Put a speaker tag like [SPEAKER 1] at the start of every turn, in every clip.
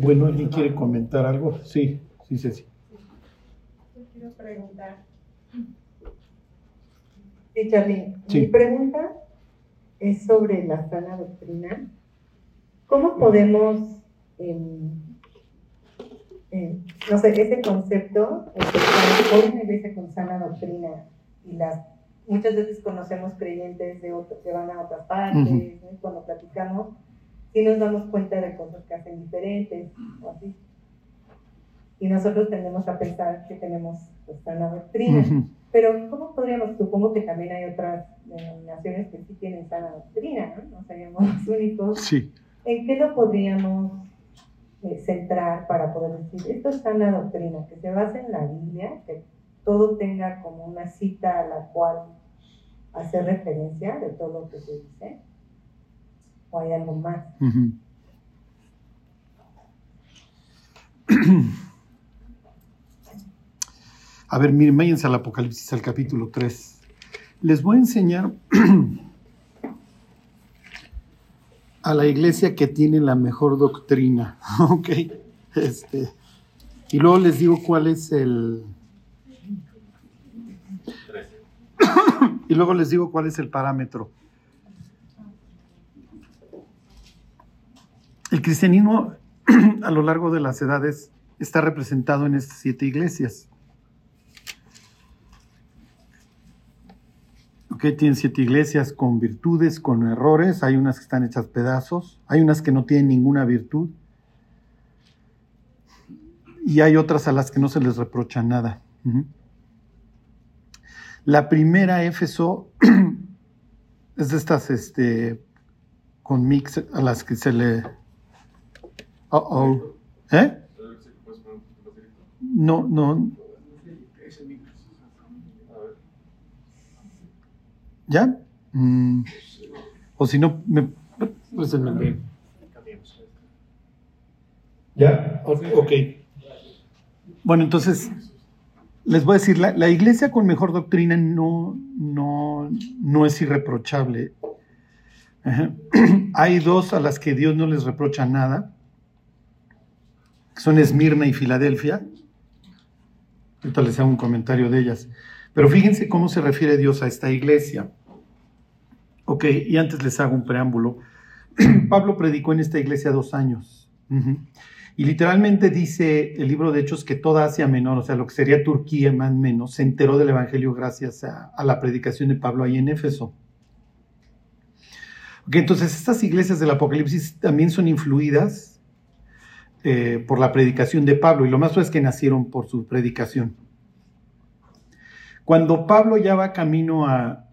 [SPEAKER 1] Bueno, ¿alguien quiere comentar algo? Sí, sí, sí, sí.
[SPEAKER 2] Yo quiero preguntar. Sí, Charly, mi pregunta es sobre la sana doctrina. ¿Cómo podemos, em, em, no sé, ese concepto, hoy una iglesia con sana doctrina y las muchas veces conocemos creyentes de otros que van a otras partes, cuando platicamos, y nos damos cuenta de cosas que hacen diferentes o así. Y nosotros tendemos a pensar que tenemos pues, sana doctrina. Pero ¿cómo podríamos? Supongo que también hay otras denominaciones que sí tienen sana doctrina, ¿no? No seríamos los únicos.
[SPEAKER 1] Sí.
[SPEAKER 2] ¿En qué lo podríamos eh, centrar para poder decir, esto es sana doctrina, que se base en la Biblia, que todo tenga como una cita a la cual hacer referencia de todo lo que se dice? ¿O hay algo más?
[SPEAKER 1] A ver, miren, váyanse al Apocalipsis, al capítulo 3. Les voy a enseñar a la iglesia que tiene la mejor doctrina, ¿ok? Este, y luego les digo cuál es el... y luego les digo cuál es el parámetro. El cristianismo a lo largo de las edades está representado en estas siete iglesias. Ok, tienen siete iglesias con virtudes, con errores. Hay unas que están hechas pedazos, hay unas que no tienen ninguna virtud. Y hay otras a las que no se les reprocha nada. La primera Éfeso es de estas este, con mix a las que se le Oh, oh. ¿Eh? No, no. ¿Ya? Mm. O si no, me. Pues ¿Ya? Ok. Bueno, entonces, les voy a decir, la, la, iglesia con mejor doctrina no, no, no es irreprochable. Hay dos a las que Dios no les reprocha nada son Esmirna y Filadelfia. Ahorita les hago un comentario de ellas. Pero fíjense cómo se refiere Dios a esta iglesia. Ok, y antes les hago un preámbulo. Pablo predicó en esta iglesia dos años. Y literalmente dice el libro de Hechos que toda Asia Menor, o sea, lo que sería Turquía más o menos, se enteró del Evangelio gracias a, la predicación de Pablo ahí en Éfeso. Ok, entonces estas iglesias del Apocalipsis también son influidas eh, por la predicación de Pablo, y lo más es que nacieron por su predicación. Cuando Pablo ya va camino a,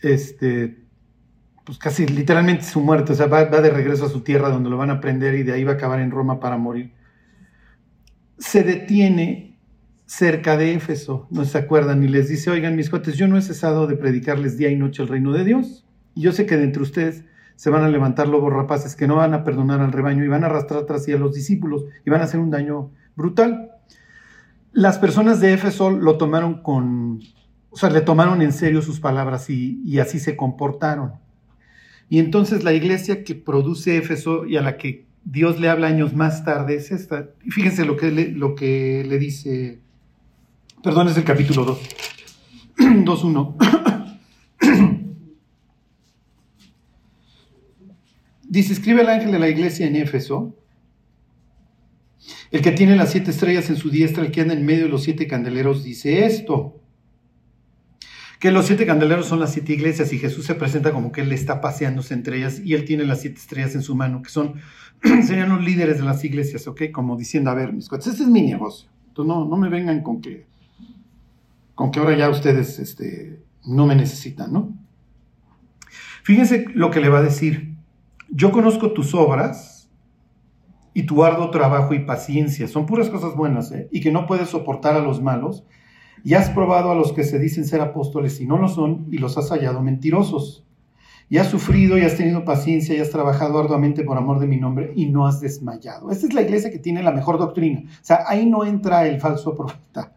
[SPEAKER 1] este, pues casi literalmente su muerte, o sea, va, de regreso a su tierra donde lo van a prender y de ahí va a acabar en Roma para morir, se detiene cerca de Éfeso, no se acuerdan, y les dice, oigan mis cuates, yo no he cesado de predicarles día y noche el reino de Dios, y yo sé que de entre ustedes se van a levantar lobos rapaces que no van a perdonar al rebaño y van a arrastrar tras sí a los discípulos y van a hacer un daño brutal. Las personas de Éfeso lo tomaron con, o sea, le tomaron en serio sus palabras y, así se comportaron. Y entonces la iglesia que produce Éfeso y a la que Dios le habla años más tarde es esta. Y fíjense lo que le, lo que le dice, perdón, es el capítulo 2, 2.1. Dice, escribe el ángel de la iglesia en Éfeso, el que tiene las siete estrellas en su diestra, el que anda en medio de los siete candeleros, dice esto. Que los siete candeleros son las siete iglesias y Jesús se presenta como que él está paseándose entre ellas y él tiene las siete estrellas en su mano, que son, serían los líderes de las iglesias, ¿ok? Como diciendo, a ver, mis cuates, este es mi negocio. Entonces no, no me vengan con que, con que ahora ya ustedes este, no me necesitan, ¿no? Fíjense lo que le va a decir yo conozco tus obras y tu arduo trabajo y paciencia. Son puras cosas buenas, ¿eh? Y que no puedes soportar a los malos. Y has probado a los que se dicen ser apóstoles y no lo son, y los has hallado mentirosos. Y has sufrido y has tenido paciencia y has trabajado arduamente por amor de mi nombre y no has desmayado. Esta es la iglesia que tiene la mejor doctrina. O sea, ahí no entra el falso profeta.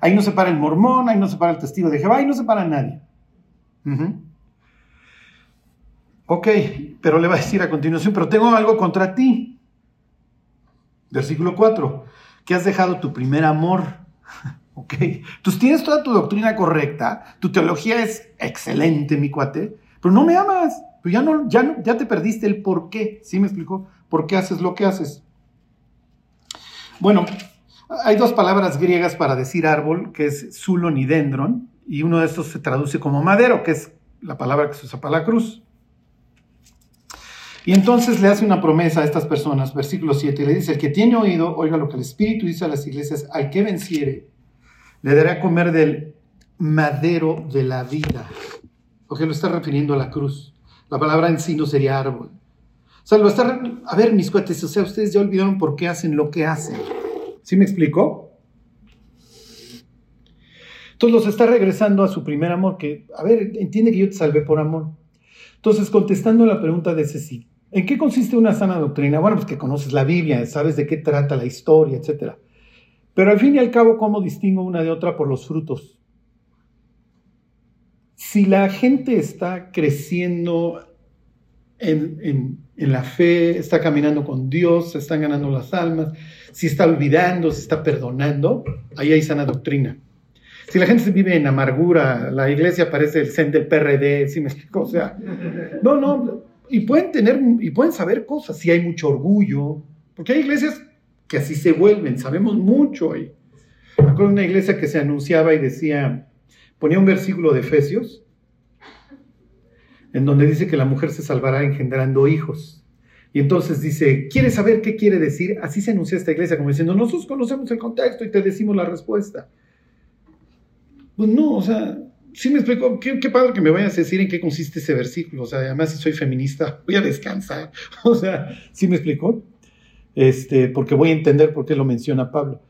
[SPEAKER 1] Ahí no se para el mormón, ahí no se para el testigo de Jehová, ahí no se para nadie. Ok, pero le va a decir a continuación, pero tengo algo contra ti. Versículo 4, que has dejado tu primer amor. ok, entonces tienes toda tu doctrina correcta, tu teología es excelente, mi cuate, pero no me amas, pero ya, no, ya, ya te perdiste el por qué, ¿sí me explicó? ¿Por qué haces lo que haces? Bueno, hay dos palabras griegas para decir árbol, que es zulon y uno de estos se traduce como madero, que es la palabra que se usa para la cruz. Y entonces le hace una promesa a estas personas, versículo 7, le dice, el que tiene oído, oiga lo que el Espíritu dice a las iglesias, al que venciere, le dará a comer del madero de la vida. Porque lo está refiriendo a la cruz. La palabra en sí no sería árbol. O sea, lo está... A ver, mis cuates, o sea, ustedes ya olvidaron por qué hacen lo que hacen. ¿Sí me explico? Entonces los está regresando a su primer amor, que, a ver, entiende que yo te salvé por amor. Entonces, contestando la pregunta de sí, ¿en qué consiste una sana doctrina? Bueno, pues que conoces la Biblia, sabes de qué trata la historia, etc. Pero al fin y al cabo, ¿cómo distingo una de otra por los frutos? Si la gente está creciendo en, la fe, está caminando con Dios, se están ganando las almas, si está olvidando, si está perdonando, ahí hay sana doctrina. Si la gente vive en amargura, la iglesia parece el zen del PRD, si me explico? O sea, no, no, y pueden tener, y pueden saber cosas, si hay mucho orgullo, porque hay iglesias que así se vuelven, sabemos mucho ahí. Me acuerdo de una iglesia que se anunciaba y decía, ponía un versículo de Efesios, en donde dice que la mujer se salvará engendrando hijos. Y entonces dice, ¿quieres saber qué quiere decir? Así se anuncia esta iglesia, como diciendo, nosotros conocemos el contexto y te decimos la respuesta. Pues no, o sea, sí me explico, qué, padre que me vayas a decir en qué consiste ese versículo, o sea, además si soy feminista, voy a descansar, o sea, sí me explico, este, porque voy a entender por qué lo menciona Pablo.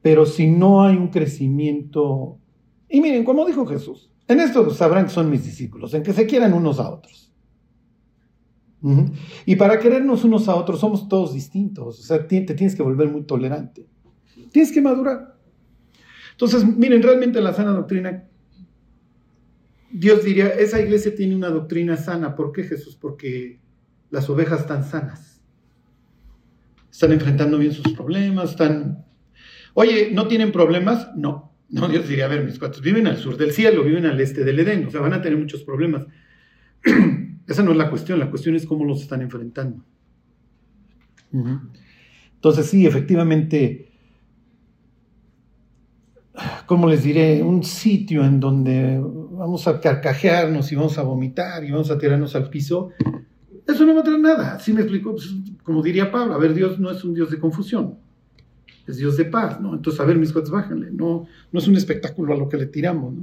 [SPEAKER 1] Pero si no hay un crecimiento, y miren, como dijo Jesús, en esto sabrán que son mis discípulos, en que se quieran unos a otros. Y para querernos unos a otros somos todos distintos, o sea, te tienes que volver muy tolerante, tienes que madurar. Entonces, miren, realmente la sana doctrina, Dios diría, esa iglesia tiene una doctrina sana. ¿Por qué Jesús? Porque las ovejas están sanas. Están enfrentando bien sus problemas, están... Oye, ¿no tienen problemas? No. No, Dios diría, a ver, mis cuates, viven al sur del cielo, viven al este del Edén, o sea, van a tener muchos problemas. Esa no es la cuestión, la cuestión es cómo los están enfrentando. Entonces, sí, efectivamente, ¿cómo les diré? Un sitio en donde vamos a carcajearnos y vamos a vomitar y vamos a tirarnos al piso, eso no va a traer nada. ¿Sí me explico? Pues, como diría Pablo, a ver, Dios no es un Dios de confusión, es Dios de paz, ¿no? Entonces, a ver, mis cuates, bájenle, no, no es un espectáculo a lo que le tiramos,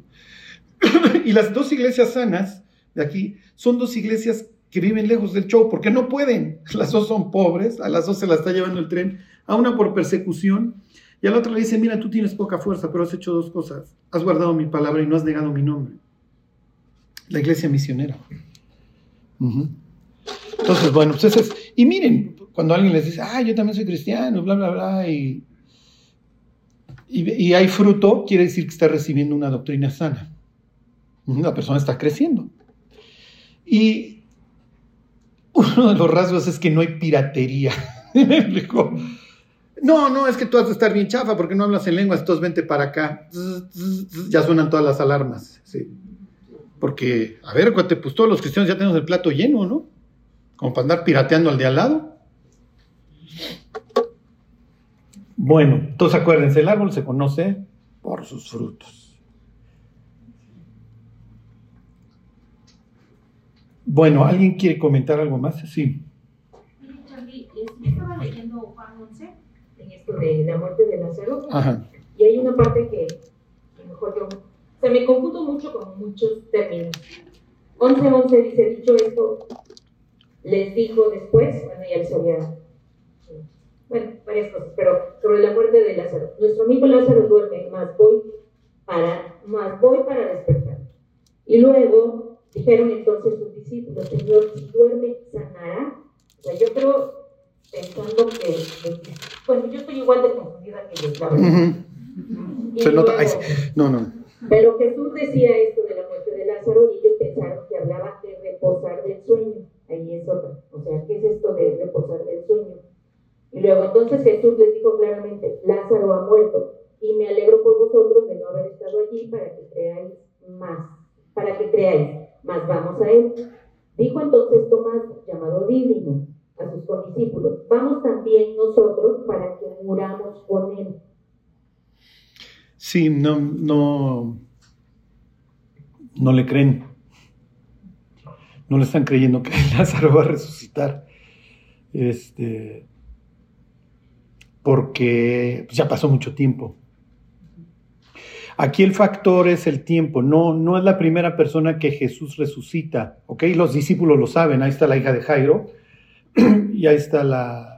[SPEAKER 1] y las dos iglesias sanas de aquí son dos iglesias que viven lejos del show porque no pueden. Las dos son pobres, a las dos se las está llevando el tren, a una por persecución y al otro le dice, mira, tú tienes poca fuerza, pero has hecho dos cosas. Has guardado mi palabra y no has negado mi nombre. La iglesia misionera. Entonces, bueno, pues eso es. Y miren, cuando alguien les dice, ah, yo también soy cristiano, bla, bla, bla, y, y, hay fruto, quiere decir que está recibiendo una doctrina sana. La persona está creciendo. Y uno de los rasgos es que no hay piratería. No, no, es que tú has de estar bien chafa porque no hablas en lenguas, entonces vente para acá. Ya suenan todas las alarmas, sí. Porque, a ver, cuate, pues todos los cristianos ya tenemos el plato lleno, ¿no? Como para andar pirateando al de al lado. Bueno, entonces acuérdense, el árbol se conoce por sus frutos. Bueno, ¿alguien quiere comentar algo más? Sí.
[SPEAKER 3] estaba leyendo Juan 11 de la muerte de Lázaro. Y hay una parte que, mejor yo, se me confundo mucho con muchos términos. 11.11 dice, dicho esto, les dijo después, bueno, ya les había, bueno, varias cosas, pero sobre la muerte de Lázaro. Nuestro amigo Lázaro duerme, más voy para, más voy para despertar. Y luego dijeron entonces sus discípulos, Señor, si duerme, sanará. O sea, yo creo pensando que, bueno, yo estoy igual de confundida que ellos, la
[SPEAKER 1] Se nota, no, no.
[SPEAKER 3] Pero Jesús decía esto de la muerte de Lázaro y ellos pensaron que hablaba de reposar del sueño. Ahí es otra. O sea, ¿qué es esto de reposar del sueño? Y luego entonces Jesús les dijo claramente, Lázaro ha muerto, y me alegro por vosotros de no haber estado allí para que creáis más, para que creáis, más vamos a él. Dijo entonces Tomás, llamado Dídimo, también nosotros para que muramos con él.
[SPEAKER 1] Sí, no, no, no le creen. No le están creyendo que Lázaro va a resucitar. Este, porque ya pasó mucho tiempo. Aquí el factor es el tiempo, no, no es la primera persona que Jesús resucita, ¿ok? Los discípulos lo saben, ahí está la hija de Jairo y ahí está la,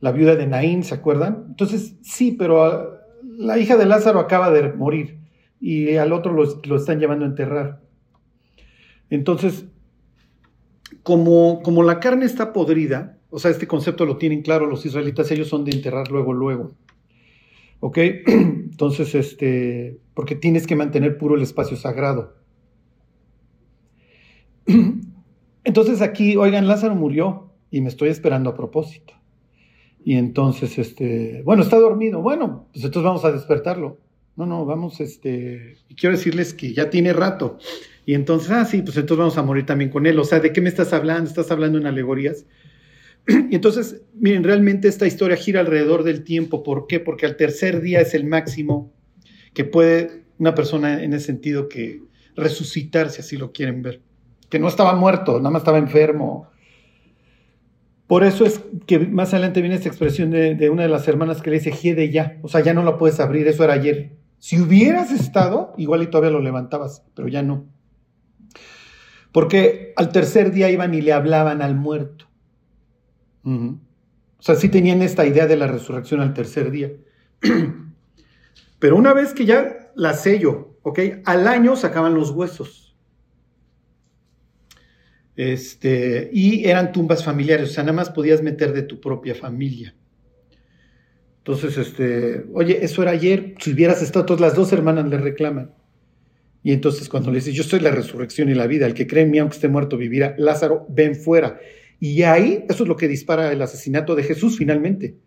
[SPEAKER 1] la viuda de Naín, ¿se acuerdan? Entonces, sí, pero ah, la hija de Lázaro acaba de morir y al otro lo, están llevando a enterrar. Entonces, como, como la carne está podrida, o sea, este concepto lo tienen claro los israelitas, ellos son de enterrar luego, luego. ¿Ok? Entonces, este, porque tienes que mantener puro el espacio sagrado. Entonces aquí, oigan, Lázaro murió y me estoy esperando a propósito. Y entonces, este, bueno, está dormido. Bueno, pues entonces vamos a despertarlo. No, no, vamos, este, y quiero decirles que ya tiene rato. Y entonces, ah, sí, pues entonces vamos a morir también con él. O sea, ¿de qué me estás hablando? ¿Estás hablando en alegorías? Y entonces, miren, realmente esta historia gira alrededor del tiempo. ¿Por qué? Porque al tercer día es el máximo que puede una persona en ese sentido que resucitar, si así lo quieren ver. Que no estaba muerto, nada más estaba enfermo. Por eso es que más adelante viene esta expresión de, una de las hermanas que le dice, Giede ya, o sea, ya no la puedes abrir, eso era ayer. Si hubieras estado, igual y todavía lo levantabas, pero ya no. Porque al tercer día iban y le hablaban al muerto. O sea, sí tenían esta idea de la resurrección al tercer día. Pero una vez que ya la sello, ¿ok? Al año sacaban los huesos. Este, y eran tumbas familiares, o sea, nada más podías meter de tu propia familia. Entonces, este, oye, eso era ayer, si hubieras estado, todas las dos hermanas le reclaman. Y entonces cuando le dices, yo soy la resurrección y la vida, el que cree en mí, aunque esté muerto, vivirá, Lázaro, ven fuera. Y ahí, eso es lo que dispara el asesinato de Jesús finalmente.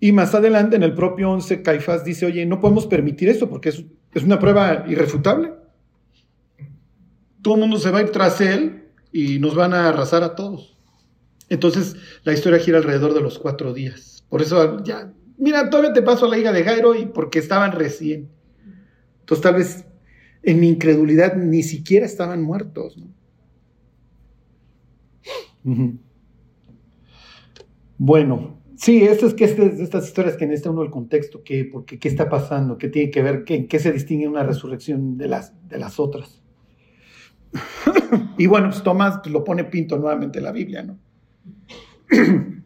[SPEAKER 1] Y más adelante, en el propio 11, Caifás dice, oye, no podemos permitir esto porque es una prueba irrefutable. Todo el mundo se va a ir tras él y nos van a arrasar a todos. Entonces, la historia gira alrededor de los cuatro días. Por eso, ya, mira, todavía te paso a la hija de Jairo y porque estaban recién. Entonces, tal vez en mi incredulidad ni siquiera estaban muertos. ¿no? Bueno, sí, que estas historias que necesita uno el contexto, qué, porque, qué está pasando, qué tiene que ver, qué, qué se distingue una resurrección de las, de las otras. Y bueno, pues Tomás pues, lo pone pinto nuevamente en la Biblia, ¿no?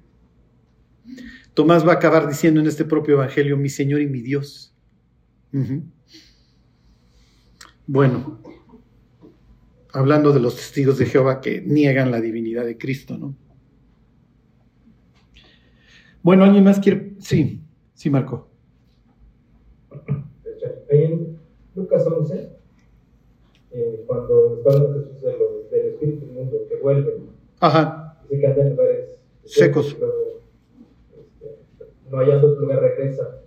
[SPEAKER 1] Tomás va a acabar diciendo en este propio evangelio, mi Señor y mi Dios. Bueno, hablando de los testigos de Jehová que niegan la divinidad de Cristo, ¿no? Bueno, ¿alguien más quiere? Sí, sí, Marco.
[SPEAKER 4] Ahí en Lucas 11, eh, cuando está hablando Jesús de los, del Espíritu Mundo que vuelven,
[SPEAKER 1] Ajá.
[SPEAKER 4] dice que anda en lugares
[SPEAKER 1] secos.
[SPEAKER 4] Pero, este, no haya otro lugar regresa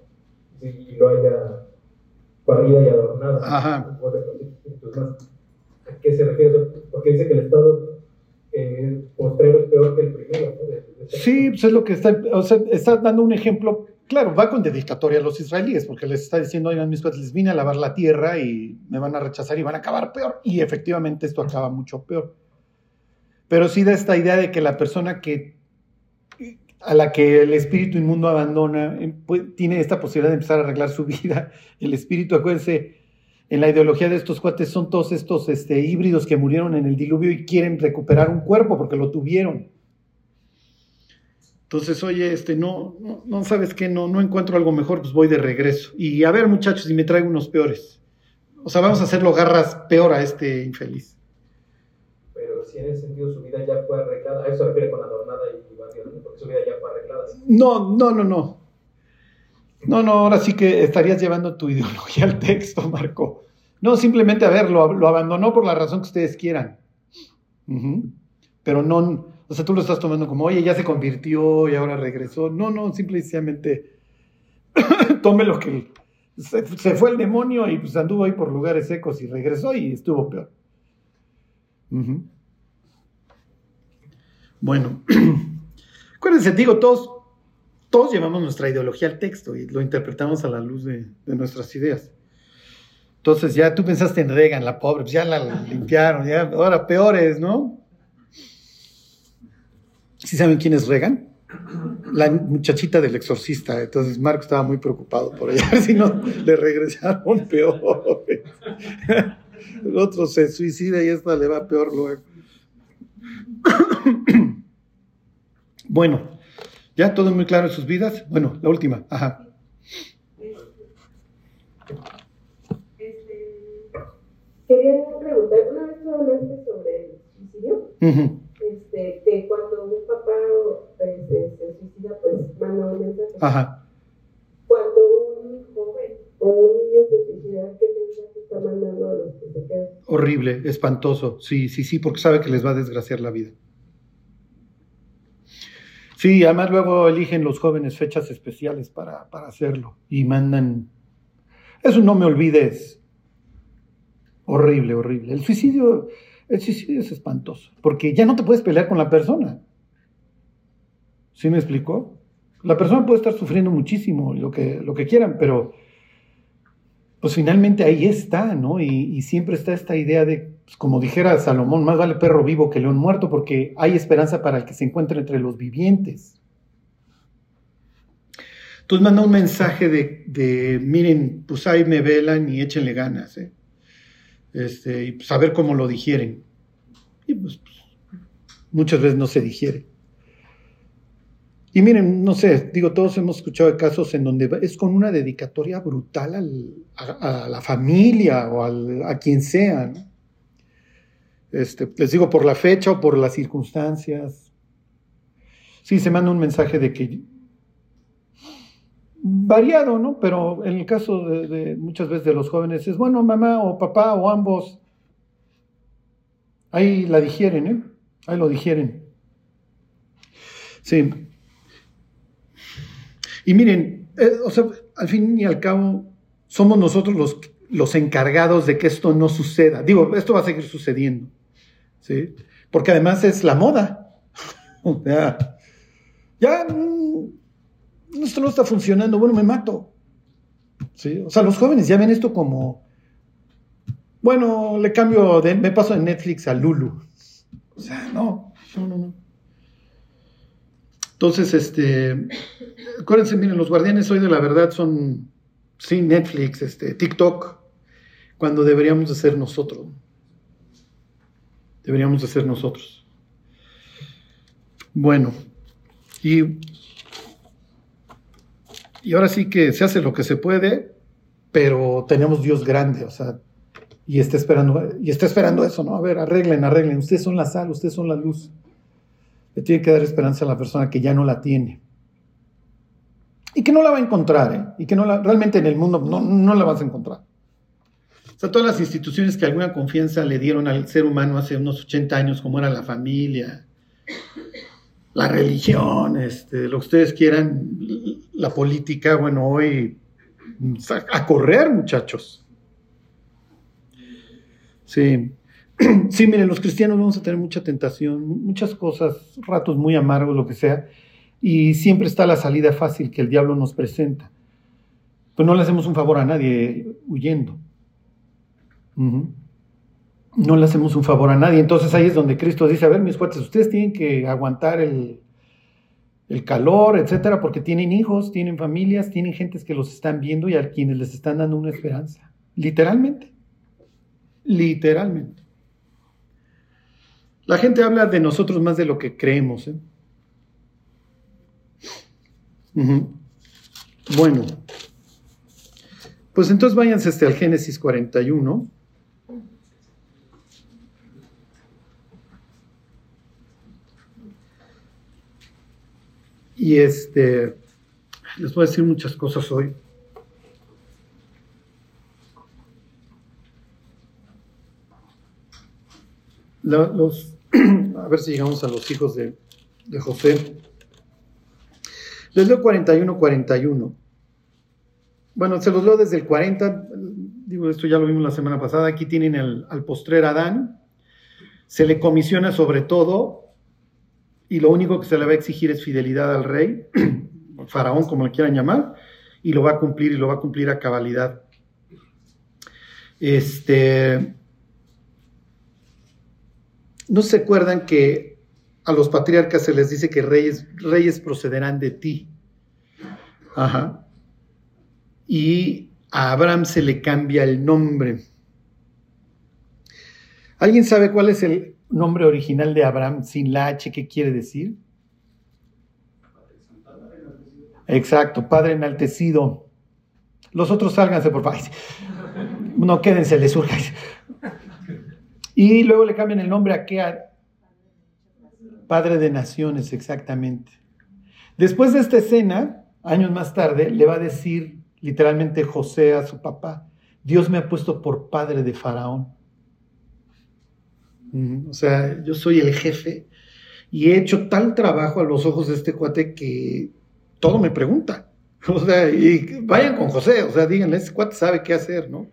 [SPEAKER 4] y lo haya parrilla y adornada.
[SPEAKER 1] Ajá.
[SPEAKER 4] ¿A qué se refiere? Porque dice que el Estado eh, postrero es peor que el primero.
[SPEAKER 1] sí, pues es lo que está, o sea, está dando un ejemplo, claro, va con dedicatoria a los israelíes, porque les está diciendo, oigan, mis padres, les vine a lavar la tierra y me van a rechazar y van a acabar peor. Y efectivamente esto acaba mucho peor. Pero sí da esta idea de que la persona que a la que el espíritu inmundo abandona, eh, pues, tiene esta posibilidad de empezar a arreglar su vida. El espíritu, acuérdense, en la ideología de estos cuates son todos estos este, híbridos que murieron en el diluvio y quieren recuperar un cuerpo porque lo tuvieron. Entonces, oye, este, no, no, sabes qué, no, no encuentro algo mejor, pues voy de regreso. Y a ver, muchachos, si me traigo unos peores. O sea, vamos a hacerlo garras peor a este infeliz.
[SPEAKER 4] Pero si en ese sentido su vida ya fue arreglada, a eso refiere con adornada y porque su vida ya fue arreglada.
[SPEAKER 1] No, no, no, no. No, no, ahora sí que estarías llevando tu ideología al texto, Marco. No, simplemente, a ver, lo, abandonó por la razón que ustedes quieran. pero no, o sea, tú lo estás tomando como, oye, ya se convirtió y ahora regresó. No, no, simplemente tome lo que se, fue el demonio y pues anduvo ahí por lugares secos y regresó y estuvo peor. Bueno, acuérdense, digo, todos, todos llevamos nuestra ideología al texto y lo interpretamos a la luz de, nuestras ideas. Entonces ya tú pensaste en Reagan, la pobre, pues ya la limpiaron, ya, ahora peores, ¿no? ¿Sí saben quién es Reagan? la muchachita del exorcista. Entonces Marco estaba muy preocupado por ella, a ver si no le regresaron peor. El otro se suicida y esta le va peor luego. Bueno, ya todo muy claro en sus vidas. Bueno, la última. Ajá.
[SPEAKER 3] quería preguntar, una vez tú hablaste sobre el suicidio,
[SPEAKER 1] Espantoso, sí, sí, sí, porque sabe que les va a desgraciar la vida. Sí, además luego eligen los jóvenes fechas especiales para, para hacerlo y mandan... Eso no me olvides. Horrible, horrible. El suicidio, el suicidio es espantoso, porque ya no te puedes pelear con la persona. ¿Sí me explicó? La persona puede estar sufriendo muchísimo, lo que, lo que quieran, pero pues finalmente ahí está, ¿no? Y, siempre está esta idea de, pues, como dijera Salomón, más vale perro vivo que león muerto, porque hay esperanza para el que se encuentra entre los vivientes. Entonces manda un mensaje de, miren, pues ahí me velan y échenle ganas, ¿eh? Este, y pues a ver cómo lo digieren. Y pues, pues muchas veces no se digiere. Y miren, no sé, digo, todos hemos escuchado de casos en donde es con una dedicatoria brutal a, la familia o a quien sea. Este, les digo, por la fecha o por las circunstancias. Sí, se manda un mensaje de que variado, ¿no? Pero en el caso de, muchas veces de los jóvenes es, bueno, mamá o papá o ambos, ahí la digieren, ¿eh? Ahí lo digieren. Sí. Y miren, eh, o sea, al fin y al cabo, somos nosotros los, los encargados de que esto no suceda. Digo, esto va a seguir sucediendo, ¿sí? Porque además es la moda. o ya, mm, esto no está funcionando, bueno, me mato. ¿Sí? O sea, los jóvenes ya ven esto como, bueno, le cambio, de, me paso de Netflix a Lulu. O sea, no, no, no, no. Entonces, este, acuérdense, miren, los guardianes hoy de la verdad son, sí, Netflix, este, TikTok, cuando deberíamos de ser nosotros. Deberíamos de ser nosotros. Bueno, y, y ahora sí que se hace lo que se puede, pero tenemos Dios grande, o sea, y está esperando, y está esperando eso, ¿no? A ver, arreglen, arreglen, ustedes son la sal, ustedes son la luz le tiene que dar esperanza a la persona que ya no la tiene. Y que no la va a encontrar, ¿eh? Y que no la, realmente en el mundo no, no la vas a encontrar. O sea, todas las instituciones que alguna confianza le dieron al ser humano hace unos 80 años, como era la familia, la religión, este, lo que ustedes quieran, la política, bueno, hoy a correr, muchachos. Sí. sí, miren, los cristianos vamos a tener mucha tentación, muchas cosas, ratos muy amargos, lo que sea, y siempre está la salida fácil que el diablo nos presenta. Pues no le hacemos un favor a nadie huyendo. No le hacemos un favor a nadie. Entonces ahí es donde Cristo dice, a ver, mis cuates, ustedes tienen que aguantar el, el calor, etcétera, porque tienen hijos, tienen familias, tienen gentes que los están viendo y a quienes les están dando una esperanza. Literalmente. Literalmente. La gente habla de nosotros más de lo que creemos. ¿eh? Bueno, pues entonces váyanse hasta el Génesis 41. Y este, les voy a decir muchas cosas hoy. los, a ver si llegamos a los hijos de, de José. Les leo 41, 41. Bueno, se los leo desde el 40. Digo, esto ya lo vimos la semana pasada. Aquí tienen al postrer Adán. Se le comisiona sobre todo y lo único que se le va a exigir es fidelidad al rey, faraón como le quieran llamar, y lo va a cumplir y lo va a cumplir a cabalidad. Este, ¿No se acuerdan que a los patriarcas se les dice que reyes, reyes procederán de ti? Ajá. Y a Abraham se le cambia el nombre. ¿Alguien sabe cuál es el nombre original de Abraham sin la H? ¿Qué quiere decir? Exacto, Padre enaltecido. Los otros sálganse, por favor. No, quédense, les surja. Y luego le cambian el nombre a qué? Padre de naciones, exactamente. Después de esta escena, años más tarde, le va a decir literalmente José a su papá, Dios me ha puesto por padre de Faraón. O sea, yo soy el jefe y he hecho tal trabajo a los ojos de este cuate que todo me pregunta. O sea, y vayan con José, o sea, díganle, este cuate sabe qué hacer, ¿no?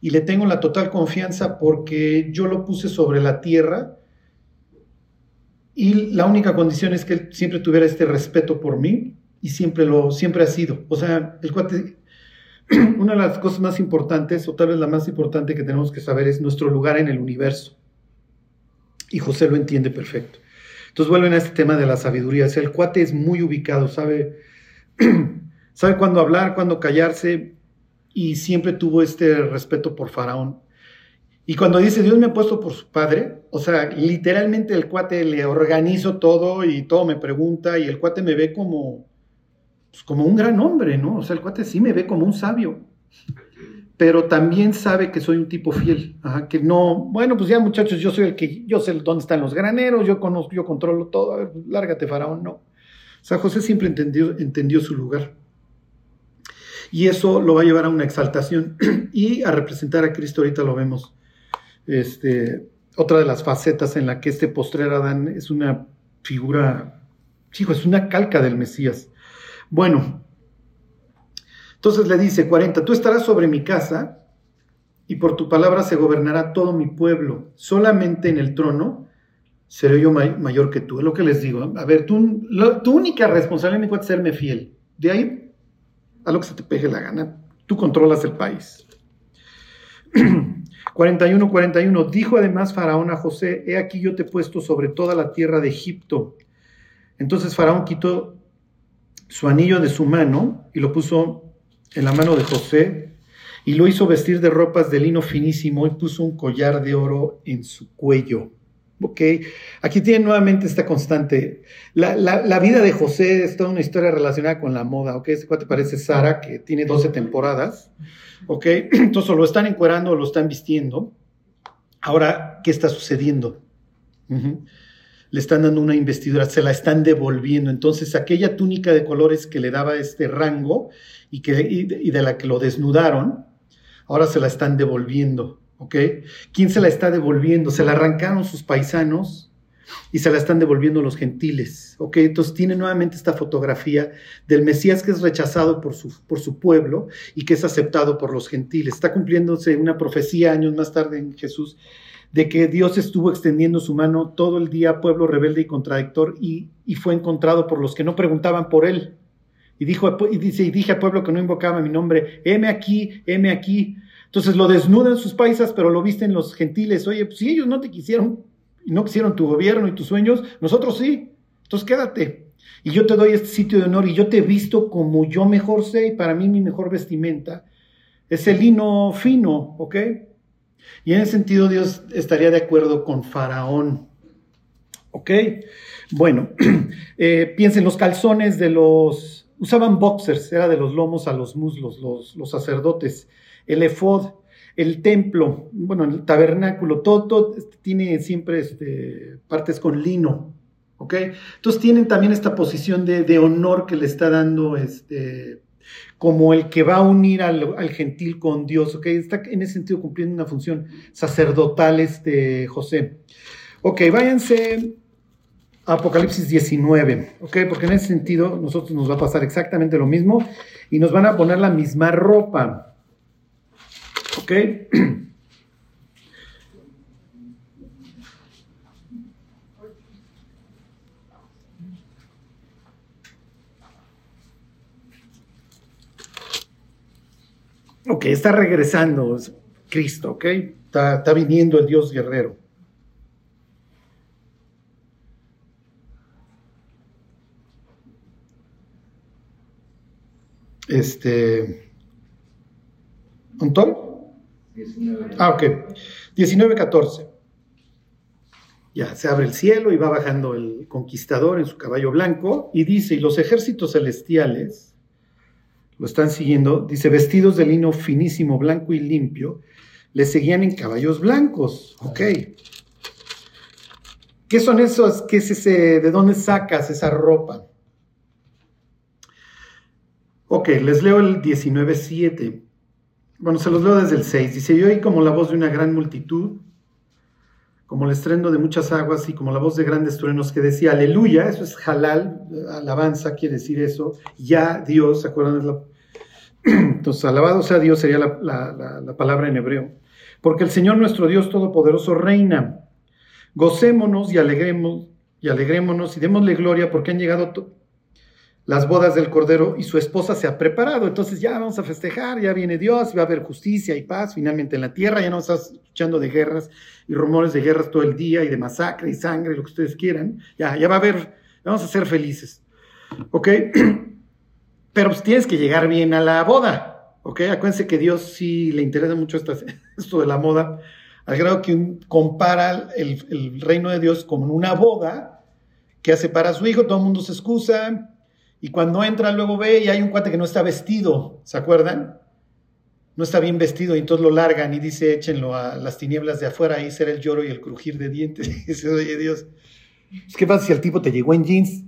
[SPEAKER 1] Y le tengo la total confianza porque yo lo puse sobre la tierra y la única condición es que él siempre tuviera este respeto por mí y siempre lo, siempre ha sido. O sea, el cuate, una de las cosas más importantes, o tal vez la más importante que tenemos que saber es nuestro lugar en el universo. Y José lo entiende perfecto. Entonces vuelven a este tema de la sabiduría. O sea, el cuate es muy ubicado, sabe, sabe cuándo hablar, cuándo callarse, y siempre tuvo este respeto por Faraón. Y cuando dice Dios me ha puesto por su padre, o sea, literalmente el cuate le organizo todo y todo me pregunta y el cuate me ve como, pues, como un gran hombre, ¿no? O sea, el cuate sí me ve como un sabio pero también sabe que soy un tipo fiel, que no, bueno, pues ya muchachos, yo soy el que, yo sé dónde están los graneros, yo conozco, yo controlo todo, lárgate faraón, no. O sea, José siempre entendió, entendió su lugar. Y eso lo va a llevar a una exaltación y a representar a Cristo, ahorita lo vemos. Este, otra de las facetas en la que este postrer Adán es una figura, hijo, es una calca del Mesías. Bueno, entonces le dice 40, tú estarás sobre mi casa y por tu palabra se gobernará todo mi pueblo. Solamente en el trono seré yo mayor que tú. Es lo que les digo. A ver, tú, tu única responsabilidad es serme fiel. De ahí a lo que se te pegue la gana. Tú controlas el país. 41, 41. Dijo además Faraón a José, he aquí yo te he puesto sobre toda la tierra de Egipto. Entonces Faraón quitó su anillo de su mano y lo puso en la mano de José y lo hizo vestir de ropas de lino finísimo y puso un collar de oro en su cuello. Ok, aquí tiene nuevamente esta constante. La, vida de José es toda una historia relacionada con la moda. Ok, este cuate parece Sara, que tiene 12 temporadas. Ok, entonces lo están encuerando lo están vistiendo. Ahora, ¿qué está sucediendo? Le están dando una investidura, se la están devolviendo. Entonces, aquella túnica de colores que le daba este rango y, que, y de la que lo desnudaron, ahora se la están devolviendo, ¿ok? ¿Quién se la está devolviendo? Se la arrancaron sus paisanos y se la están devolviendo los gentiles, ¿ok? Entonces tiene nuevamente esta fotografía del Mesías que es rechazado por su, por su pueblo y que es aceptado por los gentiles. Está cumpliéndose una profecía años más tarde en Jesús de que Dios estuvo extendiendo su mano todo el día pueblo rebelde y contradictor y, y fue encontrado por los que no preguntaban por él, y, dijo, y dice, y dije al pueblo que no invocaba mi nombre, heme aquí, heme aquí. Entonces lo desnudan sus paisas, pero lo visten los gentiles. Oye, pues si ellos no te quisieron no quisieron tu gobierno y tus sueños, nosotros sí. Entonces quédate. Y yo te doy este sitio de honor y yo te visto como yo mejor sé y para mí mi mejor vestimenta es el lino fino, ¿ok? Y en ese sentido Dios estaría de acuerdo con Faraón, ¿ok? Bueno, eh, piensen los calzones de los Usaban boxers, era de los lomos a los muslos, los, sacerdotes. El efod, el templo, bueno, el tabernáculo, todo, este, tiene siempre este, partes con lino. ¿Ok? Entonces tienen también esta posición de, honor que le está dando este, como el que va a unir al, gentil con Dios, ¿ok? Está en ese sentido cumpliendo una función sacerdotal este José. Ok, váyanse Apocalipsis 19, ok, porque en ese sentido nosotros nos va a pasar exactamente lo mismo y nos van a poner la misma ropa. Ok. Ok, está regresando Cristo, ok. Está, está viniendo el Dios guerrero. Este. ¿Antón? Ah, ok. 19.14. Ya se abre el cielo y va bajando el conquistador en su caballo blanco y dice, y los ejércitos celestiales lo están siguiendo, dice, vestidos de lino finísimo, blanco y limpio, le seguían en caballos blancos. Ok. ¿Qué son esos? ¿Qué es? ¿De dónde sacas esa ropa? Ok, les leo el 19.7. Bueno, se los leo desde el 6. Dice, yo oí como la voz de una gran multitud, como el estrendo de muchas aguas y como la voz de grandes truenos que decía, aleluya, eso es halal, alabanza quiere decir eso, ya Dios, ¿se acuerdan? Entonces, alabado sea Dios sería la, la palabra en hebreo. Porque el Señor nuestro Dios Todopoderoso reina. Gocémonos y alegremos y alegrémonos y démosle gloria porque han llegado las bodas del Cordero y su esposa se ha preparado. Entonces ya vamos a festejar, ya viene Dios, va a haber justicia y paz finalmente en la tierra, ya no estás escuchando de guerras y rumores de guerras todo el día y de masacre y sangre, lo que ustedes quieran. Ya, ya va a haber, vamos a ser felices. ¿Ok? Pero pues tienes que llegar bien a la boda. ¿Ok? Acuérdense que Dios sí le interesa mucho esto de la moda, al grado que compara el, el reino de Dios como una boda que hace para su hijo, todo el mundo se excusa, y cuando entra, luego ve y hay un cuate que no está vestido, ¿se acuerdan? No está bien vestido y entonces lo largan y dice, échenlo a las tinieblas de afuera, ahí será el lloro y el crujir de dientes. Y dice, oye Dios, ¿qué pasa si el tipo te llegó en jeans?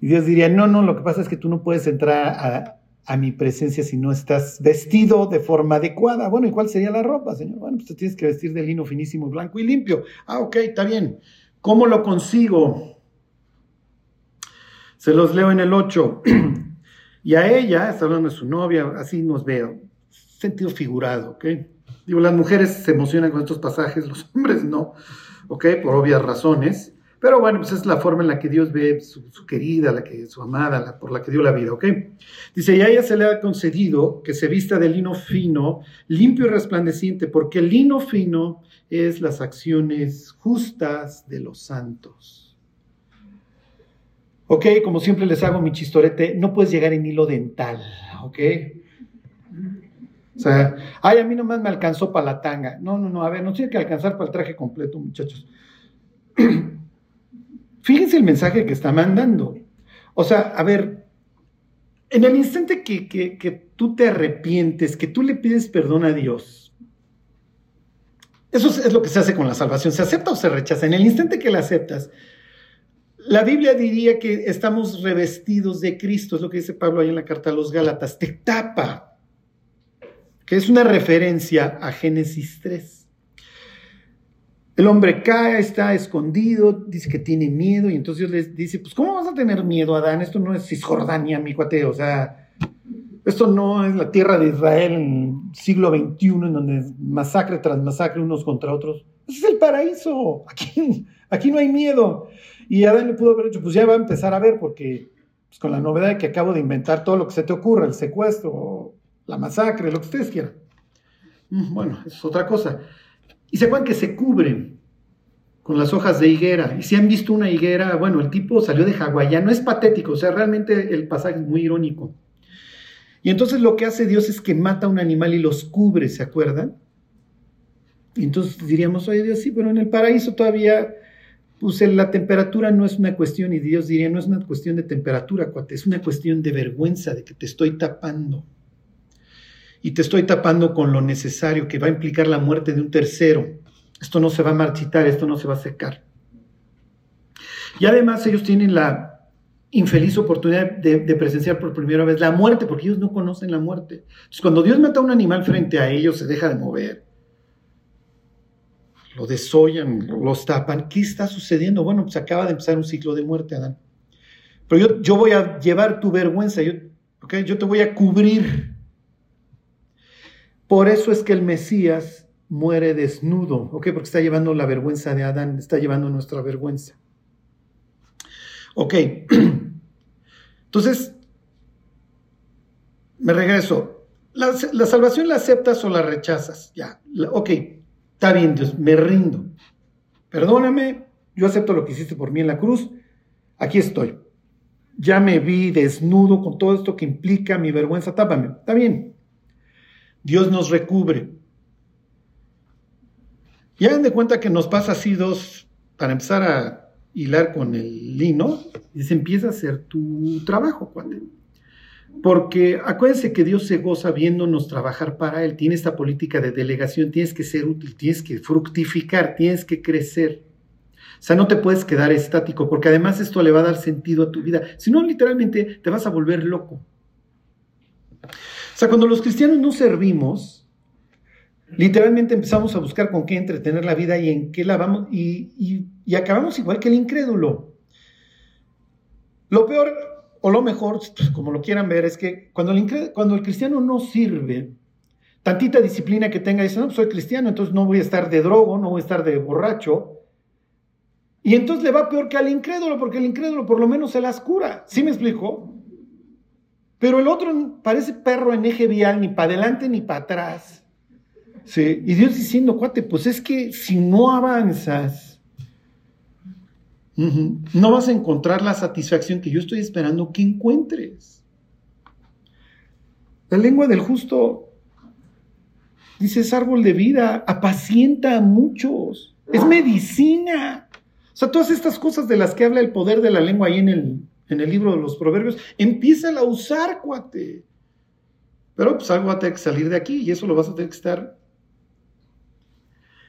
[SPEAKER 1] Y Dios diría, no, no, lo que pasa es que tú no puedes entrar a, mi presencia si no estás vestido de forma adecuada. Bueno, ¿y cuál sería la ropa, Señor? Bueno, pues te tienes que vestir de lino finísimo, blanco y limpio. Ah, ok, está bien. ¿Cómo lo consigo? Se los leo en el 8. y a ella, está hablando de su novia, así nos veo, sentido figurado, ¿ok? Digo, las mujeres se emocionan con estos pasajes, los hombres no, ¿ok? Por obvias razones. Pero bueno, pues es la forma en la que Dios ve su, querida, la que, su amada, la, por la que dio la vida, ¿ok? Dice, y a ella se le ha concedido que se vista de lino fino, limpio y resplandeciente, porque el lino fino es las acciones justas de los santos. Ok, como siempre les hago mi chistorete, no puedes llegar en hilo dental, ok. O sea, ay, a mí nomás me alcanzó para la tanga. No, no, no, a ver, no tiene que alcanzar para el traje completo, muchachos. Fíjense el mensaje que está mandando. O sea, a ver, en el instante que, que, que tú te arrepientes, que tú le pides perdón a Dios, eso es, es, lo que se hace con la salvación. ¿Se acepta o se rechaza? En el instante que la aceptas, la Biblia diría que estamos revestidos de Cristo, es lo que dice Pablo ahí en la carta a los Gálatas, te tapa, que es una referencia a Génesis 3. El hombre cae, está escondido, dice que tiene miedo, y entonces Dios les dice, pues ¿cómo vas a tener miedo, Adán? Esto no es Cisjordania, mi cuate, o sea, esto no es la tierra de Israel en siglo XXI, en donde masacre tras masacre unos contra otros. Es el paraíso, aquí no hay miedo. Y Adán le pudo haber dicho, pues ya va a empezar a ver, porque pues, con la novedad de que acabo de inventar todo lo que se te ocurra, el secuestro, la masacre, lo que ustedes quieran. Bueno, es otra cosa. Y se acuerdan que se cubren con las hojas de higuera. Y si han visto una higuera, bueno, el tipo salió de Hawái, no es patético, o sea, realmente el pasaje es muy irónico. Y entonces lo que hace Dios es que mata a un animal y los cubre, ¿se acuerdan? Y entonces diríamos, oye Dios, sí, pero en el paraíso todavía pues la temperatura no es una cuestión, y Dios diría, no es una cuestión de temperatura, cuate, es una cuestión de vergüenza, de que te estoy tapando. Y te estoy tapando con lo necesario, que va a implicar la muerte de un tercero. Esto no se va a marchitar, esto no se va a secar. Y además ellos tienen la infeliz oportunidad de, de, presenciar por primera vez la muerte, porque ellos no conocen la muerte. Entonces, cuando Dios mata a un animal frente a ellos, se deja de mover lo desollan, los tapan. ¿Qué está sucediendo? Bueno, pues acaba de empezar un ciclo de muerte, Adán. Pero yo, yo voy a llevar tu vergüenza, yo, yo te voy a cubrir. Por eso es que el Mesías muere desnudo, ¿ok? Porque está llevando la vergüenza de Adán, está llevando nuestra vergüenza. Ok, entonces, me regreso. La, salvación la aceptas o la rechazas. Ya, ok, está bien, Dios, me rindo. Perdóname, yo acepto lo que hiciste por mí en la cruz. Aquí estoy. Ya me vi desnudo con todo esto que implica mi vergüenza. Tápame. Está bien. Dios nos recubre. Y hagan de cuenta que nos pasa así dos, para empezar a hilar con el lino, y se empieza a hacer tu trabajo, cuate. Porque acuérdense que Dios se goza viéndonos trabajar para Él, tiene esta política de delegación, tienes que ser útil, tienes que fructificar, tienes que crecer. O sea, no te puedes quedar estático, porque además esto le va a dar sentido a tu vida. Si no, literalmente te vas a volver loco. O sea, cuando los cristianos no servimos, literalmente empezamos a buscar con qué entretener la vida y en qué la vamos, y, y acabamos igual que el incrédulo. Lo peor o lo mejor, pues, como lo quieran ver, es que cuando el, cuando el cristiano no sirve, tantita disciplina que tenga, dice, no, pues soy cristiano, entonces no voy a estar de drogo, no voy a estar de borracho. Y entonces le va peor que al incrédulo, porque el incrédulo por lo menos se las cura. ¿Sí me explico? Pero el otro parece perro en eje vial, ni para adelante ni para atrás. Sí. Y Dios diciendo, cuate, pues es que si no avanzas, no vas a encontrar la satisfacción que yo estoy esperando que encuentres. La lengua del justo, dice, es árbol de vida, apacienta a muchos, es medicina. O sea, todas estas cosas de las que habla el poder de la lengua ahí en el, en el libro de los proverbios, empieza a usar, cuate. Pero pues algo va a tener que salir de aquí y eso lo vas a tener que estar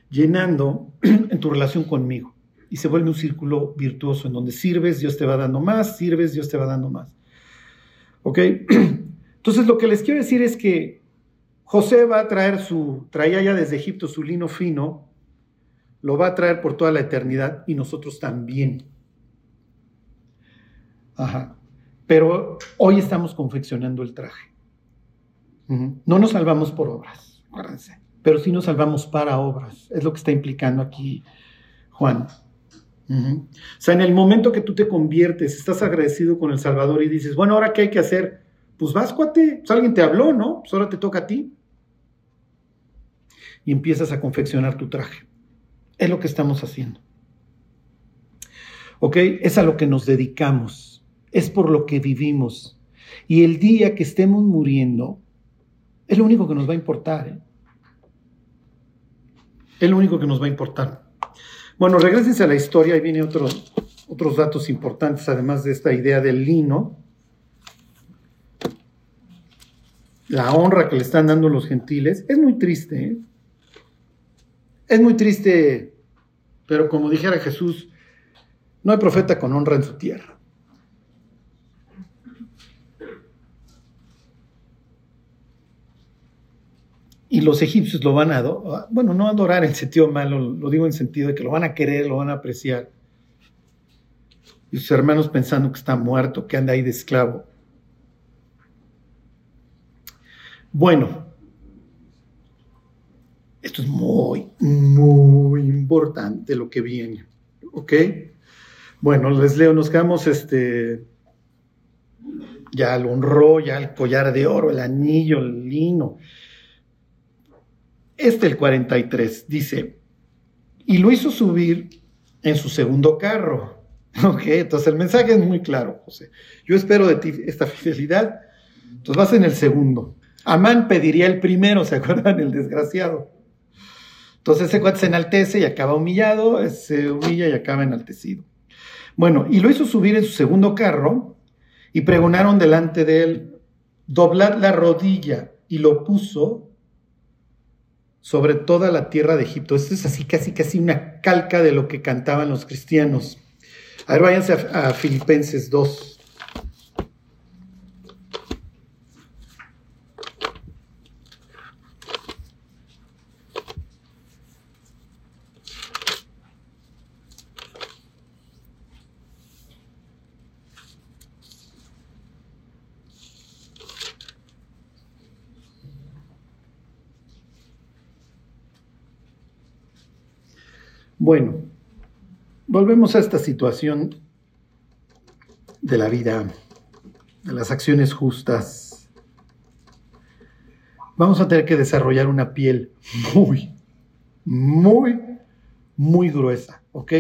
[SPEAKER 1] llenando en tu relación conmigo y se vuelve un círculo virtuoso en donde sirves, Dios te va dando más, sirves, Dios te va dando más. ¿Ok? Entonces lo que les quiero decir es que José va a traer su, traía ya desde Egipto su lino fino, lo va a traer por toda la eternidad y nosotros también. Ajá. Pero hoy estamos confeccionando el traje. No nos salvamos por obras, acuérdense, pero sí nos salvamos para obras. Es lo que está implicando aquí Juan. O sea, en el momento que tú te conviertes, estás agradecido con el Salvador y dices, bueno, ahora qué hay que hacer? Pues vas, cuate, pues alguien te habló, ¿no? Pues ahora te toca a ti. Y empiezas a confeccionar tu traje. Es lo que estamos haciendo. ¿Ok? Es a lo que nos dedicamos. Es por lo que vivimos. Y el día que estemos muriendo, es lo único que nos va a importar. ¿eh? Es lo único que nos va a importar. Bueno, regresense a la historia, ahí vienen otros, otros datos importantes, además de esta idea del lino. La honra que le están dando los gentiles. Es muy triste, ¿eh? Es muy triste, pero como dijera Jesús, no hay profeta con honra en su tierra. Y los egipcios lo van a, adorar, bueno, no adorar en sentido malo, lo digo en sentido de que lo van a querer, lo van a apreciar. Y sus hermanos pensando que está muerto, que anda ahí de esclavo. Bueno, esto es muy, muy importante lo que viene. ¿Ok? Bueno, les leo, nos quedamos este. Ya lo honró, ya el collar de oro, el anillo, el lino este, el 43, dice, y lo hizo subir en su segundo carro. Ok, entonces el mensaje es muy claro, José. Yo espero de ti esta fidelidad. Entonces vas en el segundo. Amán pediría el primero, ¿se acuerdan? El desgraciado. Entonces ese cuate se enaltece y acaba humillado, se humilla y acaba enaltecido. Bueno, y lo hizo subir en su segundo carro y pregonaron delante de él, doblad la rodilla y lo puso sobre toda la tierra de Egipto. Esto es así, casi, casi una calca de lo que cantaban los cristianos. A ver, váyanse a, Filipenses 2. Bueno, volvemos a esta situación de la vida, de las acciones justas. Vamos a tener que desarrollar una piel muy, muy, muy gruesa, ¿ok?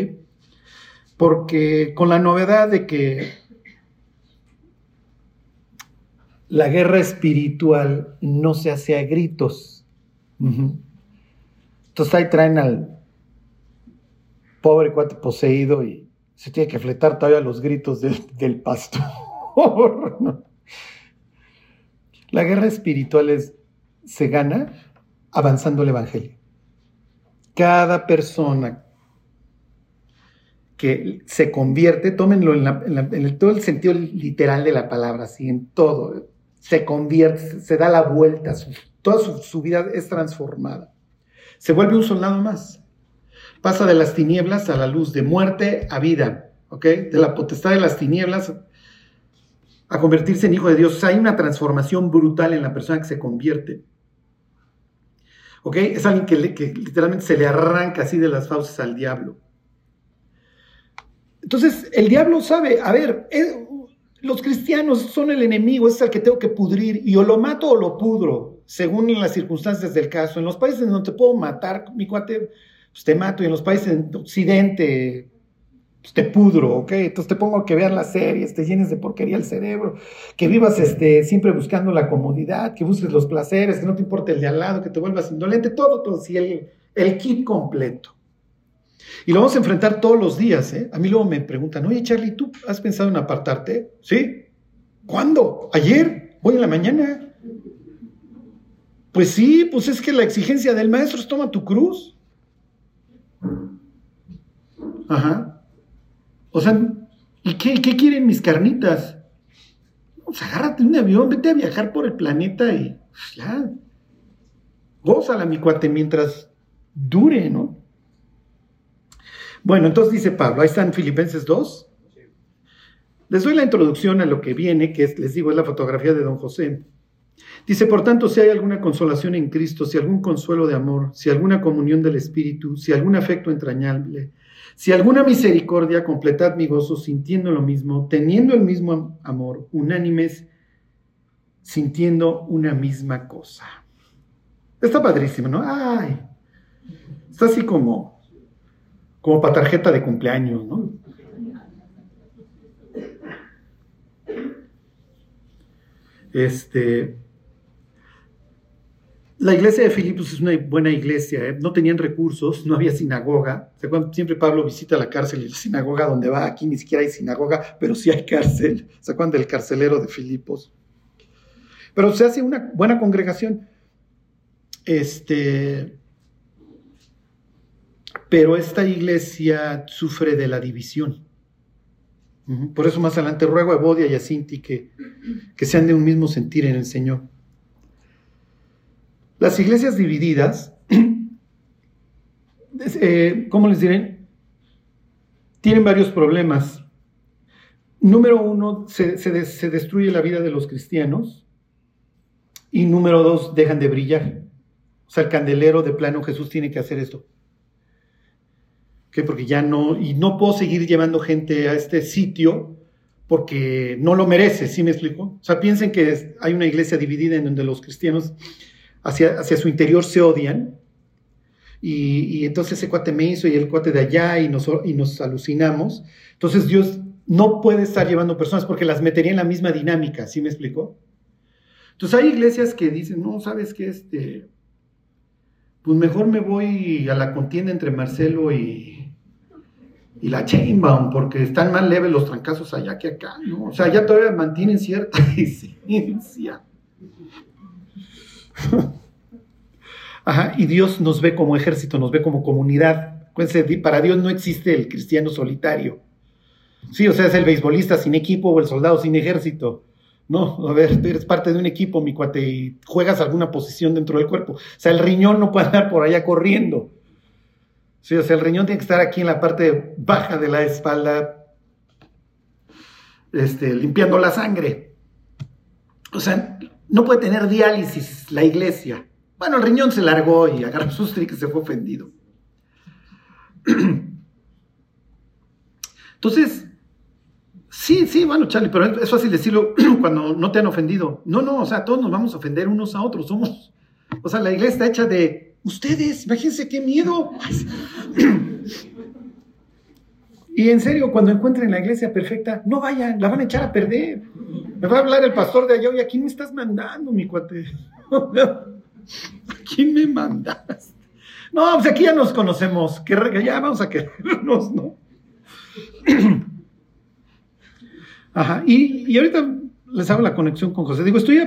[SPEAKER 1] Porque con la novedad de que la guerra espiritual no se hace a gritos. Entonces ahí traen al pobre cuate poseído y se tiene que fletar todavía los gritos del, pastor. La guerra espiritual es, se gana avanzando el Evangelio. Cada persona que se convierte, tómenlo en, todo el sentido literal de la palabra, así en todo, se convierte, se da la vuelta, toda su, vida es transformada. Se vuelve un soldado más. Pasa de las tinieblas a la luz, de muerte a vida, ¿ok? De la potestad de las tinieblas a convertirse en hijo de Dios. hay una transformación brutal en la persona que se convierte. ¿Ok? Es alguien que, literalmente se le arranca así de las fauces al diablo. Entonces, el diablo sabe, a ver, los cristianos son el enemigo, es el que tengo que pudrir y o lo mato o lo pudro, según las circunstancias del caso. En los países donde te puedo matar, mi cuate, pues te mato, y en los países de Occidente, pues te pudro, ¿ok? Entonces te pongo que veas las series, te llenes de porquería el cerebro, que vivas este, siempre buscando la comodidad, que busques los placeres, que no te importe el de al lado, que te vuelvas indolente, todo, todo, sí, el, el kit completo. Y lo vamos a enfrentar todos los días. ¿eh? A mí luego me preguntan, oye Charlie, ¿tú has pensado en apartarte? ¿Sí? ¿Cuándo? ¿Ayer? ¿Hoy en la mañana? Pues sí, pues es que la exigencia del maestro es toma tu cruz. Ajá. O sea, ¿y qué, qué quieren mis carnitas? Agárrate un avión, vete a viajar por el planeta y pues, ya. Gózala, mi cuate, mientras dure, ¿no? Bueno, entonces dice Pablo, ahí están Filipenses 2. Les doy la introducción a lo que viene, que es, les digo, es la fotografía de don José. Dice, por tanto, si hay alguna consolación en Cristo, si algún consuelo de amor, si alguna comunión del Espíritu, si algún afecto entrañable, si alguna misericordia, completad mi gozo sintiendo lo mismo, teniendo el mismo amor, unánimes, sintiendo una misma cosa. Está padrísimo, ¿no? Ay, está así como como para tarjeta de cumpleaños, ¿no? Este, la iglesia de Filipos es una buena iglesia, ¿eh? no tenían recursos, no había sinagoga. Siempre Pablo visita la cárcel y la sinagoga donde va, aquí ni siquiera hay sinagoga, pero sí hay cárcel. ¿Se acuerdan del carcelero de Filipos? Pero se hace una buena congregación. Este, pero esta iglesia sufre de la división. Por eso más adelante ruego a Bodia y a Cinti que, que sean de un mismo sentir en el Señor. Las iglesias divididas, eh, ¿cómo les diré? Tienen varios problemas. Número uno, se, se destruye la vida de los cristianos. Y número dos, dejan de brillar. O sea, el candelero de plano Jesús tiene que hacer esto porque ya no, y no puedo seguir llevando gente a este sitio porque no lo merece, ¿sí me explico? O sea, piensen que hay una iglesia dividida en donde los cristianos hacia, hacia su interior se odian, y, entonces ese cuate me hizo y el cuate de allá y nos, y nos alucinamos. Entonces Dios no puede estar llevando personas porque las metería en la misma dinámica, ¿sí me explico? Entonces hay iglesias que dicen, no, ¿sabes qué? Este, pues mejor me voy a la contienda entre Marcelo y, y la Chainbaum, porque están más leves los trancazos allá que acá, ¿no? O sea, ya todavía mantienen cierta disidencia. Ajá, y Dios nos ve como ejército, nos ve como comunidad. para Dios no existe el cristiano solitario. Sí, o sea, es el beisbolista sin equipo o el soldado sin ejército. No, a ver, eres parte de un equipo, mi cuate, y juegas alguna posición dentro del cuerpo. O sea, el riñón no puede andar por allá corriendo. Sí, o sea, el riñón tiene que estar aquí en la parte baja de la espalda, este, limpiando la sangre. O sea, no puede tener diálisis la iglesia. Bueno, el riñón se largó y agarró sus y se fue ofendido. Entonces, sí, sí, bueno, Charlie, pero es fácil decirlo cuando no te han ofendido. No, no, o sea, todos nos vamos a ofender unos a otros. Somos, o sea, la iglesia está hecha de ustedes, imagínense qué miedo. Y en serio, cuando encuentren la iglesia perfecta, no vayan, la van a echar a perder. Me va a hablar el pastor de allá, y ¿a quién me estás mandando, mi cuate? ¿A quién me mandas? No, pues aquí ya nos conocemos, que ya vamos a querernos, ¿no? Ajá, y, ahorita les hago la conexión con José. Digo, estoy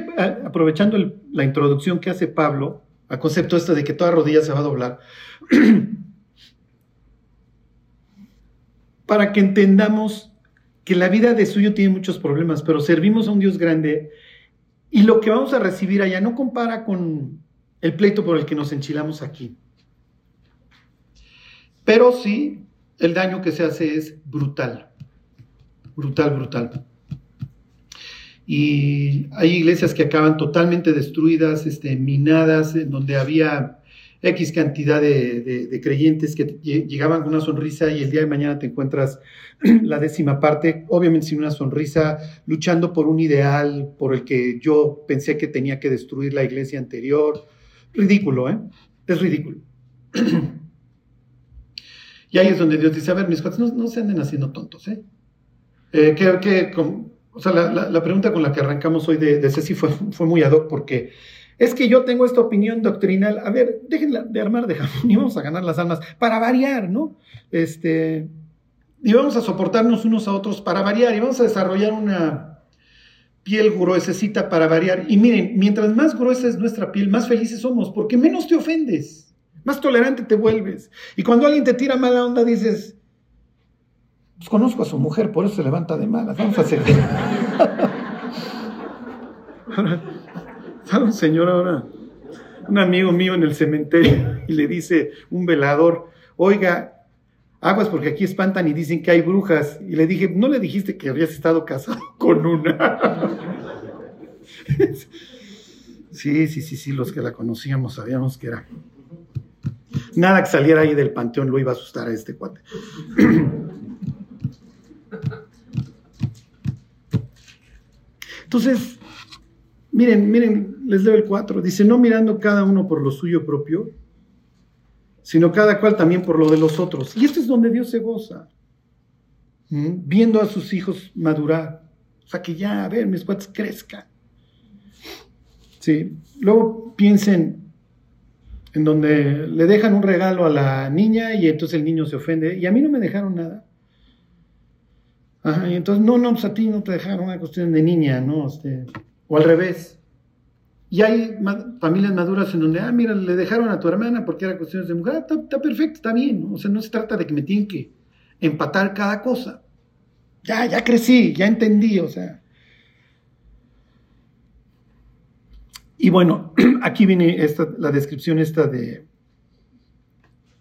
[SPEAKER 1] aprovechando la introducción que hace Pablo al concepto este de que toda rodilla se va a doblar. para que entendamos que la vida de suyo tiene muchos problemas, pero servimos a un Dios grande y lo que vamos a recibir allá no compara con el pleito por el que nos enchilamos aquí. Pero sí, el daño que se hace es brutal, brutal, brutal. Y hay iglesias que acaban totalmente destruidas, este, minadas, en donde había X cantidad de, creyentes que llegaban con una sonrisa y el día de mañana te encuentras la décima parte, obviamente sin una sonrisa, luchando por un ideal por el que yo pensé que tenía que destruir la iglesia anterior. Ridículo, ¿eh? Es ridículo. y ahí es donde Dios dice, a ver, mis cuates, no, se anden haciendo tontos, ¿eh? eh que, o sea, la, pregunta con la que arrancamos hoy de, de Ceci fue, fue muy ad hoc porque es que yo tengo esta opinión doctrinal. A ver, déjenla de armar de jamón y vamos a ganar las almas para variar, ¿no? Este, y vamos a soportarnos unos a otros para variar y vamos a desarrollar una piel gruesecita para variar. Y miren, mientras más gruesa es nuestra piel, más felices somos, porque menos te ofendes, más tolerante te vuelves. Y cuando alguien te tira mala onda, dices, pues conozco a su mujer, por eso se levanta de malas, vamos a hacer. un señor ahora, un amigo mío en el cementerio, y le dice un velador, oiga, aguas porque aquí espantan y dicen que hay brujas. Y le dije, ¿no le dijiste que habías estado casado con una? sí, sí, sí, sí, los que la conocíamos sabíamos que era. Nada que saliera ahí del panteón lo iba a asustar a este cuate. Entonces, Miren, miren, les leo el 4. Dice, no mirando cada uno por lo suyo propio, sino cada cual también por lo de los otros. Y esto es donde Dios se goza, viendo a sus hijos madurar. O sea, que ya, a ver, mis cuates crezcan. Sí. Luego piensen en donde le dejan un regalo a la niña y entonces el niño se ofende. Y a mí no me dejaron nada. Ajá, y entonces, no, no, pues a ti no te dejaron una cuestión de niña, ¿no? Este, o al revés. Y hay familias maduras en donde, ah, mira, le dejaron a tu hermana porque era cuestiones de mujer, ah, está, perfecto, está bien. O sea, no se trata de que me tienen que empatar cada cosa. Ya, ya crecí, ya entendí, o sea. Y bueno, aquí viene esta, la descripción esta de,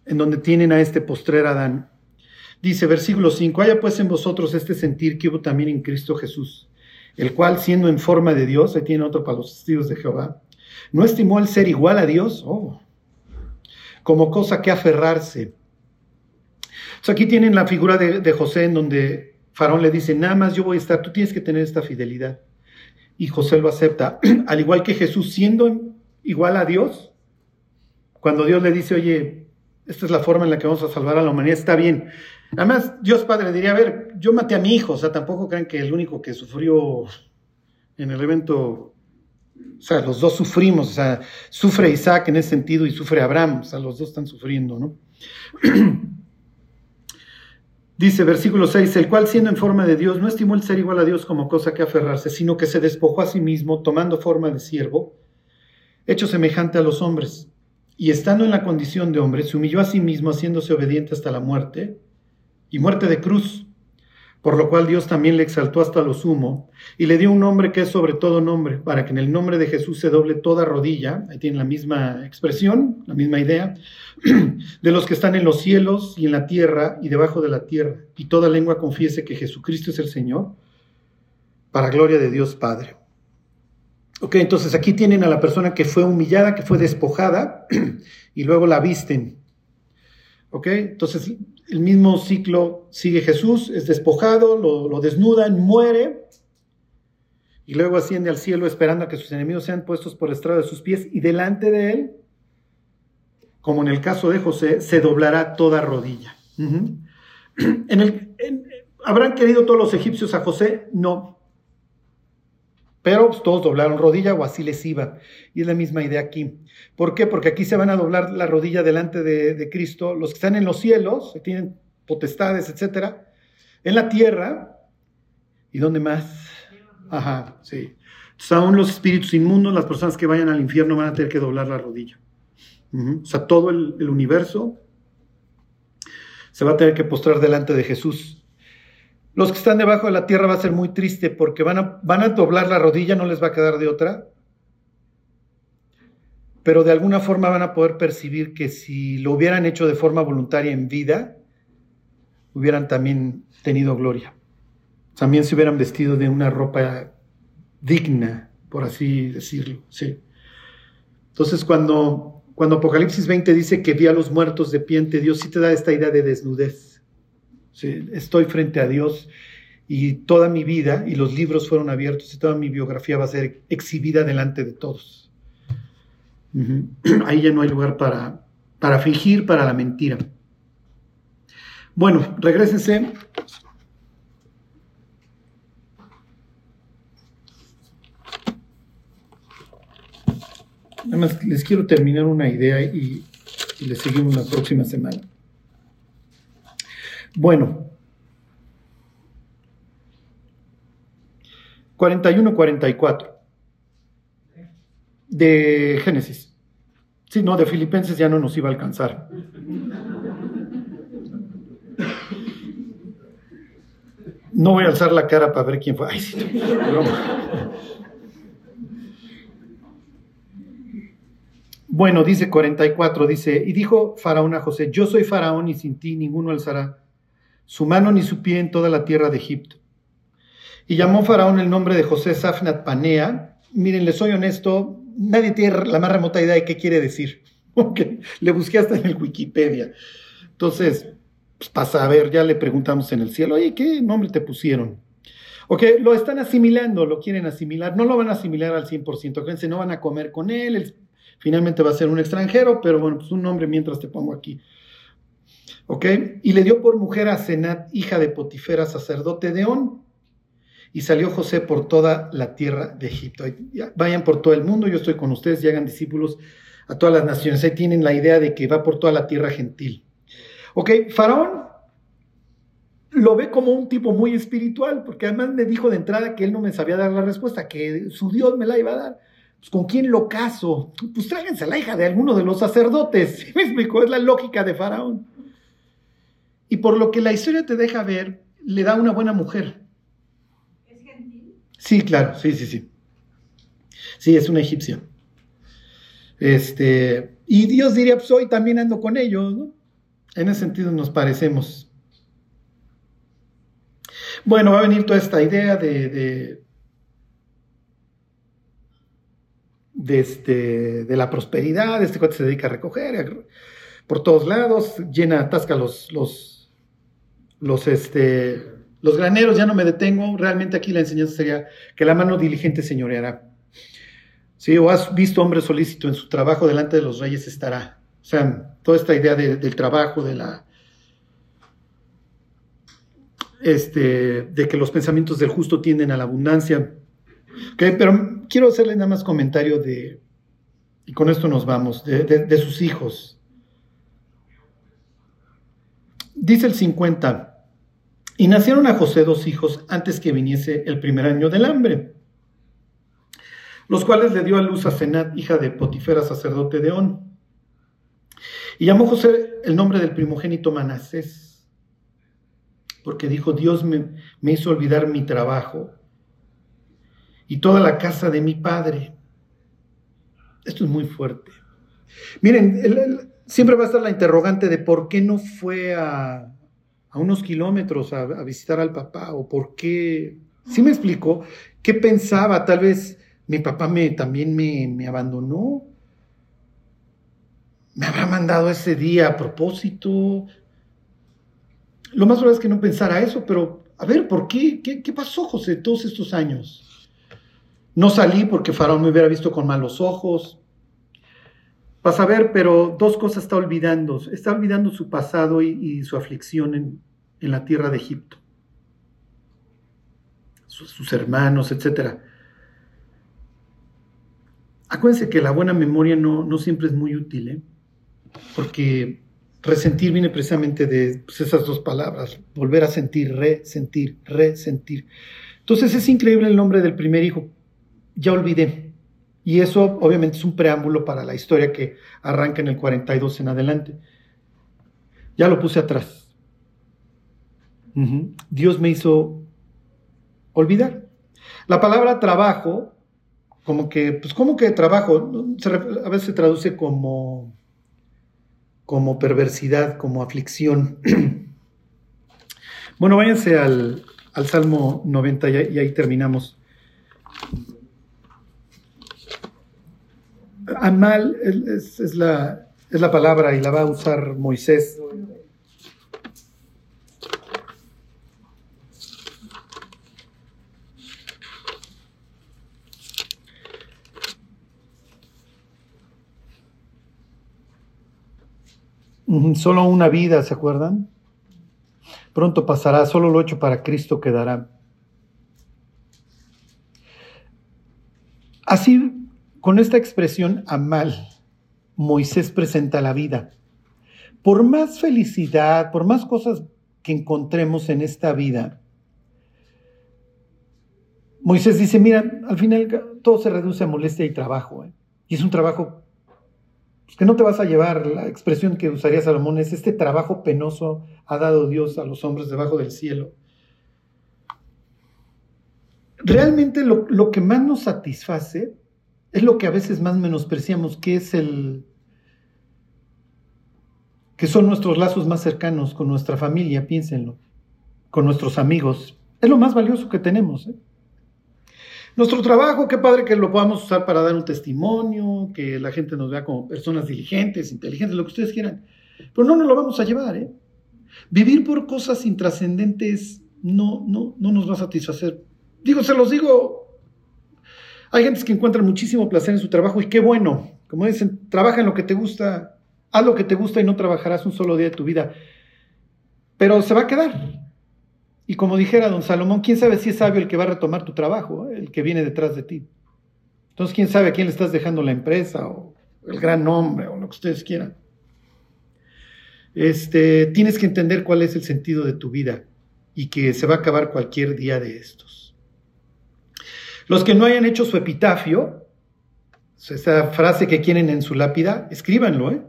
[SPEAKER 1] en donde tienen a este postrer Adán. Dice, versículo 5, haya pues en vosotros este sentir que hubo también en Cristo Jesús el cual siendo en forma de Dios, ahí tiene otro para los testigos de Jehová, no estimó al ser igual a Dios oh, como cosa que aferrarse. aquí tienen la figura de, José en donde Faraón le dice, nada más yo voy a estar, tú tienes que tener esta fidelidad. Y José lo acepta, al igual que Jesús siendo igual a Dios, cuando Dios le dice, oye, esta es la forma en la que vamos a salvar a la humanidad, está bien, Además, Dios Padre diría, a ver, yo maté a mi hijo, o sea, tampoco crean que el único que sufrió en el evento, o sea, los dos sufrimos, o sea, sufre Isaac en ese sentido y sufre Abraham, o sea, los dos están sufriendo, ¿no? Dice versículo 6, el cual siendo en forma de Dios no estimó el ser igual a Dios como cosa que aferrarse, sino que se despojó a sí mismo, tomando forma de siervo, hecho semejante a los hombres, y estando en la condición de hombre, se humilló a sí mismo, haciéndose obediente hasta la muerte, y muerte de cruz, por lo cual Dios también le exaltó hasta lo sumo y le dio un nombre que es sobre todo nombre, para que en el nombre de Jesús se doble toda rodilla, ahí tiene la misma expresión, la misma idea, de los que están en los cielos y en la tierra y debajo de la tierra, y toda lengua confiese que Jesucristo es el Señor, para gloria de Dios Padre. Ok, entonces aquí tienen a la persona que fue humillada, que fue despojada, y luego la visten ¿Ok? Entonces, el mismo ciclo sigue Jesús, es despojado, lo, desnudan, muere, y luego asciende al cielo esperando a que sus enemigos sean puestos por estrado de sus pies, y delante de él, como en el caso de José, se doblará toda rodilla. en el, ¿Habrán querido todos los egipcios a José? No. Pero pues, todos doblaron rodilla o así les iba. Y es la misma idea aquí. ¿Por qué? Porque aquí se van a doblar la rodilla delante de, Cristo los que están en los cielos, que tienen potestades, etcétera, en la tierra. ¿Y dónde más? Ajá, sí. Aún los espíritus inmundos, las personas que vayan al infierno van a tener que doblar la rodilla. O sea, todo el universo se va a tener que postrar delante de Jesús. Los que están debajo de la tierra va a ser muy triste porque van a, van a doblar la rodilla, no les va a quedar de otra. Pero de alguna forma van a poder percibir que si lo hubieran hecho de forma voluntaria en vida, hubieran también tenido gloria. También se hubieran vestido de una ropa digna, por así decirlo. Sí. Entonces, cuando, cuando Apocalipsis 20 dice que vi a los muertos de pie ante Dios, sí te da esta idea de desnudez estoy frente a Dios y toda mi vida y los libros fueron abiertos y toda mi biografía va a ser exhibida delante de todos. Ahí ya no hay lugar para, para fingir, para la mentira. Bueno, regresense. Nada más les quiero terminar una idea y, y les seguimos la próxima semana. Bueno, 41-44 de Génesis. Sí, no, de Filipenses ya no nos iba a alcanzar. No voy a alzar la cara para ver quién fue. Ay, sí, Bueno, dice 44, dice, y dijo Faraón a José, yo soy Faraón y sin ti ninguno alzará su mano ni su pie en toda la tierra de Egipto. Y llamó Faraón el nombre de José Safnat Panea. Miren, les soy honesto, nadie tiene la más remota idea de qué quiere decir. Porque le busqué hasta en el Wikipedia. Entonces, pues, para saber, ya le preguntamos en el cielo, oye, ¿qué nombre te pusieron? Ok, lo están asimilando, lo quieren asimilar, no lo van a asimilar al 100%, fíjense, no van a comer con él, finalmente va a ser un extranjero, pero bueno, pues un nombre mientras te pongo aquí. ¿Ok? Y le dio por mujer a Senat, hija de Potifera, sacerdote de On. Y salió José por toda la tierra de Egipto. Vayan por todo el mundo, yo estoy con ustedes y hagan discípulos a todas las naciones. Ahí tienen la idea de que va por toda la tierra gentil. Ok, Faraón lo ve como un tipo muy espiritual, porque además me dijo de entrada que él no me sabía dar la respuesta, que su Dios me la iba a dar. Pues, ¿Con quién lo caso? Pues tráiganse a la hija de alguno de los sacerdotes. ¿Sí me explico? Es la lógica de Faraón. Y por lo que la historia te deja ver, le da una buena mujer. ¿Es gentil? Sí, claro, sí, sí, sí. Sí, es una egipcia. Este, y Dios diría, pues hoy también ando con ellos, ¿no? En ese sentido nos parecemos. Bueno, va a venir toda esta idea de, de, de, este, de la prosperidad, este cuate se dedica a recoger por todos lados, llena, atasca los, los, los, este, los graneros, ya no me detengo, realmente aquí la enseñanza sería que la mano diligente señoreará. ¿Sí? O has visto hombre solícito en su trabajo delante de los reyes estará. O sea, toda esta idea del trabajo, de la... Este, de que los pensamientos del justo tienden a la abundancia. Pero quiero hacerle nada más comentario de, y con esto nos vamos, de sus hijos. Dice el 50, y nacieron a José dos hijos antes que viniese el primer año del hambre, los cuales le dio a luz a Senat, hija de Potifera, sacerdote de On. Y llamó José el nombre del primogénito Manasés, porque dijo, Dios me, hizo olvidar mi trabajo y toda la casa de mi padre. Esto es muy fuerte. Miren, siempre va a estar la interrogante de por qué no fue a, unos kilómetros a, visitar al papá o por qué. ¿Sí me explicó? ¿Qué pensaba? Tal vez mi papá me, también me, abandonó. me habrá mandado ese día a propósito. Lo más probable es que no pensara eso, pero a ver, ¿por qué? ¿Qué, qué pasó, José, todos estos años? No salí porque Faraón me hubiera visto con malos ojos. Vas a ver, pero dos cosas está olvidando. Está olvidando su pasado y, su aflicción en, la tierra de Egipto. Sus, hermanos, etc. Acuérdense que la buena memoria no, siempre es muy útil, ¿eh? porque resentir viene precisamente de pues, esas dos palabras, volver a sentir, resentir, resentir. Entonces es increíble el nombre del primer hijo, ya olvidé. Y eso obviamente es un preámbulo para la historia que arranca en el 42 en adelante. Ya lo puse atrás. Dios me hizo olvidar. La palabra trabajo, como que, pues como que trabajo, a veces se traduce como, como perversidad, como aflicción. bueno, váyanse al, Salmo 90 y ahí terminamos. Amal es, la, es la palabra y la va a usar Moisés. Solo una vida, ¿se acuerdan? Pronto pasará, solo lo hecho para Cristo quedará. Así con esta expresión amal, Moisés presenta la vida. Por más felicidad, por más cosas que encontremos en esta vida, Moisés dice, mira, al final todo se reduce a molestia y trabajo. ¿eh? Y es un trabajo que no te vas a llevar. La expresión que usaría Salomón es, este trabajo penoso ha dado Dios a los hombres debajo del cielo. Realmente lo que más nos satisface es lo que a veces más menospreciamos, que es el que son nuestros lazos más cercanos con nuestra familia, piénsenlo, con nuestros amigos. Es lo más valioso que tenemos. ¿eh? Nuestro trabajo, qué padre que lo podamos usar para dar un testimonio, que la gente nos vea como personas diligentes, inteligentes, lo que ustedes quieran. Pero no nos lo vamos a llevar. ¿eh? Vivir por cosas intrascendentes no, no, no nos va a satisfacer. Digo, se los digo hay gente que encuentra muchísimo placer en su trabajo y qué bueno. Como dicen, trabaja en lo que te gusta, haz lo que te gusta y no trabajarás un solo día de tu vida. Pero se va a quedar. Y como dijera don Salomón, ¿quién sabe si es sabio el que va a retomar tu trabajo, el que viene detrás de ti? Entonces, ¿quién sabe a quién le estás dejando la empresa o el gran nombre o lo que ustedes quieran? Este, tienes que entender cuál es el sentido de tu vida y que se va a acabar cualquier día de estos. Los que no hayan hecho su epitafio, esa frase que quieren en su lápida, escríbanlo, ¿eh?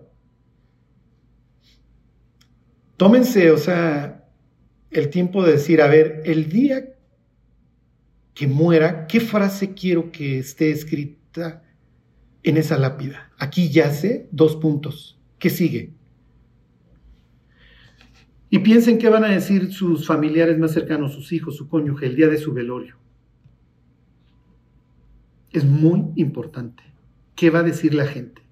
[SPEAKER 1] Tómense, o sea, el tiempo de decir, a ver, el día que muera, ¿qué frase quiero que esté escrita en esa lápida? Aquí yace dos puntos. ¿Qué sigue? Y piensen qué van a decir sus familiares más cercanos, sus hijos, su cónyuge, el día de su velorio es muy importante. ¿Qué va a decir la gente?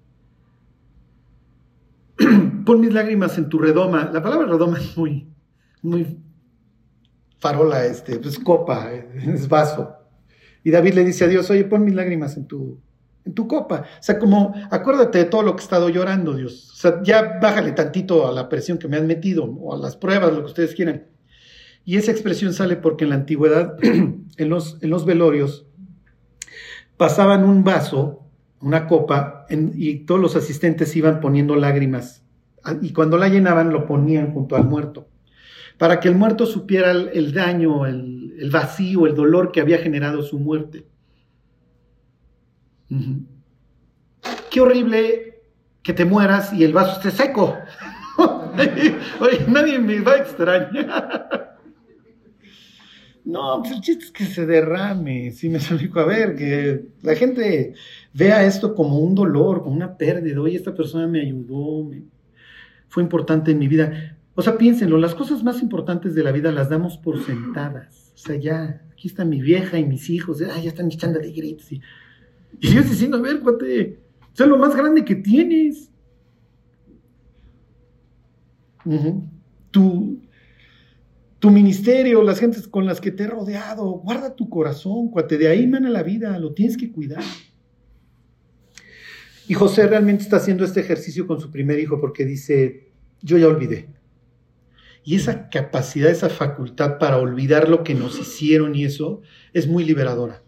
[SPEAKER 1] Pon mis lágrimas en tu redoma. La palabra redoma es muy, muy farola, este, pues copa, es vaso. Y David le dice a Dios, oye, pon mis lágrimas en tu, en tu copa. O sea, como, acuérdate de todo lo que he estado llorando, Dios. O sea, ya bájale tantito a la presión que me han metido, o a las pruebas, lo que ustedes quieran. Y esa expresión sale porque en la antigüedad, en los, en los velorios, pasaban un vaso, una copa, y todos los asistentes iban poniendo lágrimas. Y cuando la llenaban, lo ponían junto al muerto. Para que el muerto supiera el, daño, el, vacío, el dolor que había generado su muerte. Qué horrible que te mueras y el vaso esté seco. Oye, nadie me va a extrañar. No, pues el chiste es que se derrame, sí me explico. A ver, que la gente vea esto como un dolor, como una pérdida. Oye, esta persona me ayudó, fue importante en mi vida. O sea, piénsenlo, las cosas más importantes de la vida las damos por sentadas. O sea, ya, aquí está mi vieja y mis hijos, ya están echando de gritos. Y, y Dios diciendo, a ver, cuate, o sea, lo más grande que tienes. tu, tu ministerio, las gentes con las que te he rodeado, guarda tu corazón, cuate, de ahí mana la vida, lo tienes que cuidar. Y José realmente está haciendo este ejercicio con su primer hijo porque dice, yo ya olvidé. Y esa capacidad, esa facultad para olvidar lo que nos hicieron y eso es muy liberadora.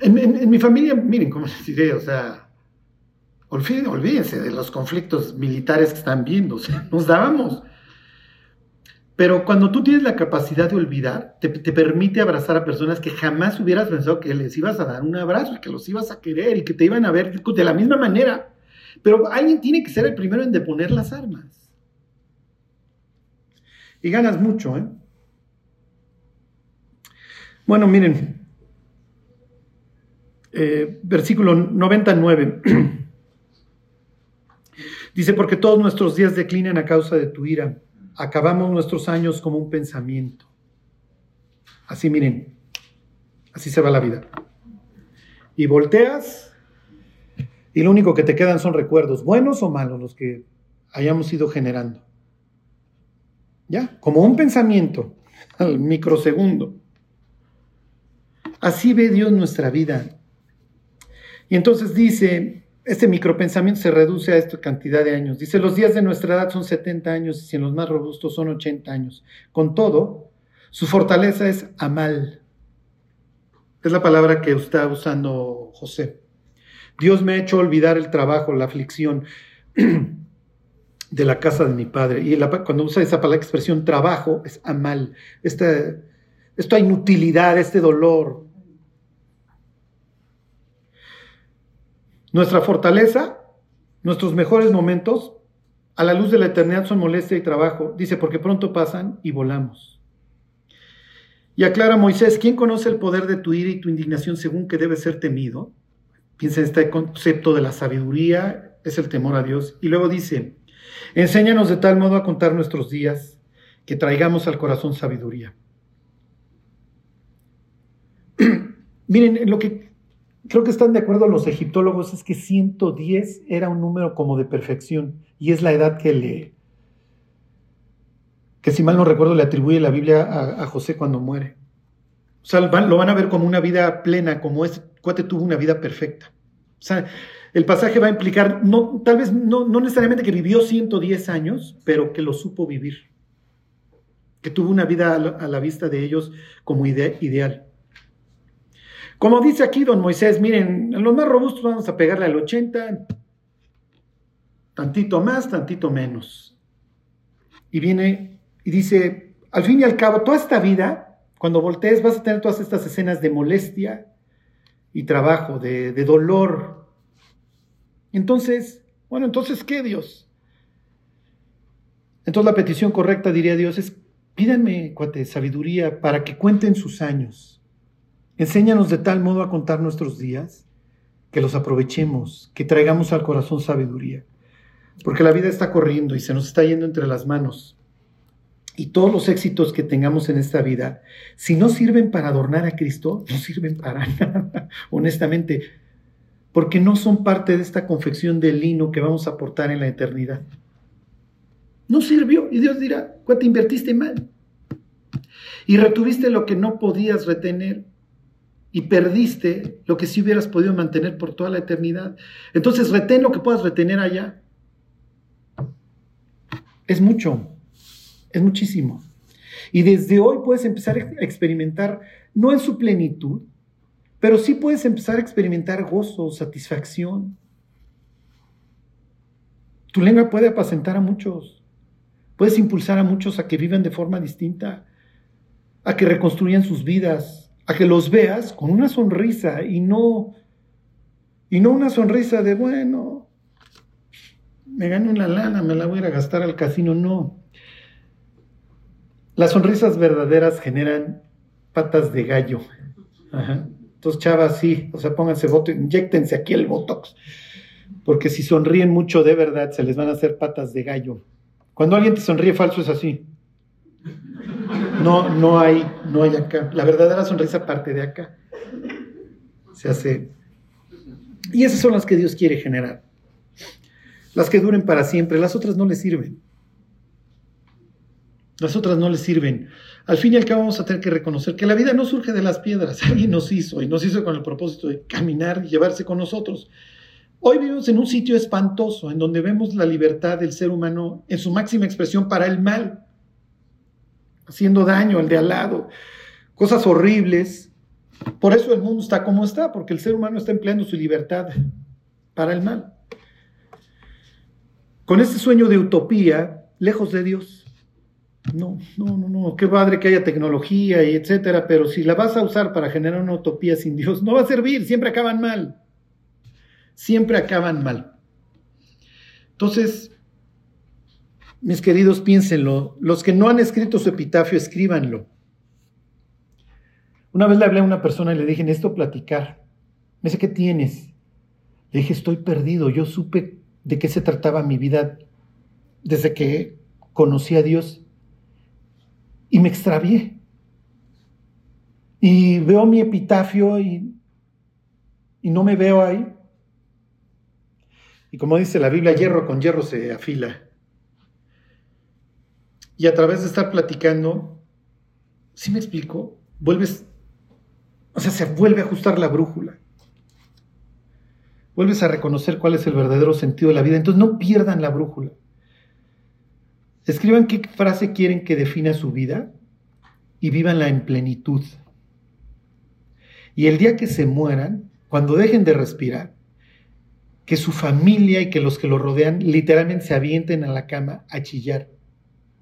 [SPEAKER 1] En, mi familia, miren cómo les diré, o sea, olvídense de los conflictos militares que están viendo, nos dábamos. Pero cuando tú tienes la capacidad de olvidar, te, te, permite abrazar a personas que jamás hubieras pensado que les ibas a dar un abrazo y que los ibas a querer y que te iban a ver de la misma manera. Pero alguien tiene que ser el primero en deponer las armas. Y ganas mucho, ¿eh? Bueno, miren, eh, versículo 99. Dice, porque todos nuestros días declinan a causa de tu ira. Acabamos nuestros años como un pensamiento. Así miren, así se va la vida. Y volteas y lo único que te quedan son recuerdos, buenos o malos, los que hayamos ido generando. ¿Ya? Como un pensamiento al microsegundo. Así ve Dios nuestra vida. Y entonces dice, este micropensamiento se reduce a esta cantidad de años. Dice, los días de nuestra edad son 70 años y si en los más robustos son 80 años. Con todo, su fortaleza es amal. Es la palabra que está usando José. Dios me ha hecho olvidar el trabajo, la aflicción de la casa de mi padre. Y cuando usa esa palabra expresión trabajo, es amal. Esta, esta inutilidad, este dolor. Nuestra fortaleza, nuestros mejores momentos, a la luz de la eternidad son molestia y trabajo. Dice, porque pronto pasan y volamos. Y aclara Moisés, ¿quién conoce el poder de tu ira y tu indignación según que debe ser temido? Piensa en este concepto de la sabiduría, es el temor a Dios. Y luego dice, enséñanos de tal modo a contar nuestros días que traigamos al corazón sabiduría. Miren, lo que creo que están de acuerdo los egiptólogos es que 110 era un número como de perfección y es la edad que le, que si mal no recuerdo le atribuye la Biblia a, José cuando muere. O sea, lo van a ver como una vida plena, como es cuate tuvo una vida perfecta. O sea, el pasaje va a implicar, no, tal vez no, necesariamente que vivió 110 años, pero que lo supo vivir. Que tuvo una vida a la, vista de ellos como ideal. Como dice aquí don Moisés, miren, en los más robustos vamos a pegarle al 80, tantito más, tantito menos. Y viene y dice, al fin y al cabo, toda esta vida, cuando voltees vas a tener todas estas escenas de molestia, y trabajo, de, dolor. Entonces, bueno, entonces, ¿qué Dios? Entonces la petición correcta, diría Dios, es pídanme, cuate, sabiduría para que cuenten sus años. Enséñanos de tal modo a contar nuestros días que los aprovechemos, que traigamos al corazón sabiduría. Porque la vida está corriendo y se nos está yendo entre las manos y todos los éxitos que tengamos en esta vida, si no sirven para adornar a Cristo, no sirven para nada, honestamente, porque no son parte de esta confección de lino que vamos a aportar en la eternidad. No sirvió y Dios dirá, te invertiste mal? Y retuviste lo que no podías retener y perdiste lo que sí hubieras podido mantener por toda la eternidad. Entonces retén lo que puedas retener allá. Es mucho es muchísimo. Y desde hoy puedes empezar a experimentar, no en su plenitud, pero sí puedes empezar a experimentar gozo, satisfacción. Tu lengua puede apacentar a muchos, puedes impulsar a muchos a que vivan de forma distinta, a que reconstruyan sus vidas, a que los veas con una sonrisa y no y no una sonrisa de bueno, me gano una lana, me la voy a gastar al casino, no. Las sonrisas verdaderas generan patas de gallo. Entonces, chavas, sí, o sea, pónganse voto, inyectense aquí el botox. Porque si sonríen mucho de verdad, se les van a hacer patas de gallo. Cuando alguien te sonríe falso es así. No, no hay, no hay acá. La verdadera sonrisa parte de acá. Se hace. Y esas son las que Dios quiere generar. las que duren para siempre, las otras no les sirven. Las otras no les sirven. Al fin y al cabo vamos a tener que reconocer que la vida no surge de las piedras, alguien nos hizo y nos hizo con el propósito de caminar y llevarse con nosotros. Hoy vivimos en un sitio espantoso en donde vemos la libertad del ser humano en su máxima expresión para el mal, haciendo daño al de al lado, cosas horribles. Por eso el mundo está como está, porque el ser humano está empleando su libertad para el mal. Con este sueño de utopía, lejos de Dios. No, no, no, no, qué padre que haya tecnología y etcétera, pero si la vas a usar para generar una utopía sin Dios, no va a servir, siempre acaban mal siempre acaban mal. Entonces, mis queridos, piénsenlo. Los que no han escrito su epitafio, escríbanlo. Una vez le hablé a una persona y le dije, necesito platicar. Me dice, ¿qué tienes? Le dije, estoy perdido. Yo supe de qué se trataba mi vida desde que conocí a Dios y me extravié. Y veo mi epitafio y, y no me veo ahí. Y como dice la Biblia, hierro con hierro se afila. Y a través de estar platicando, ¿sí me explico? Vuelves, o sea, se vuelve a ajustar la brújula. Vuelves a reconocer cuál es el verdadero sentido de la vida. Entonces no pierdan la brújula. Escriban qué frase quieren que defina su vida y vívanla en plenitud. Y el día que se mueran, cuando dejen de respirar, que su familia y que los que lo rodean literalmente se avienten a la cama a chillar.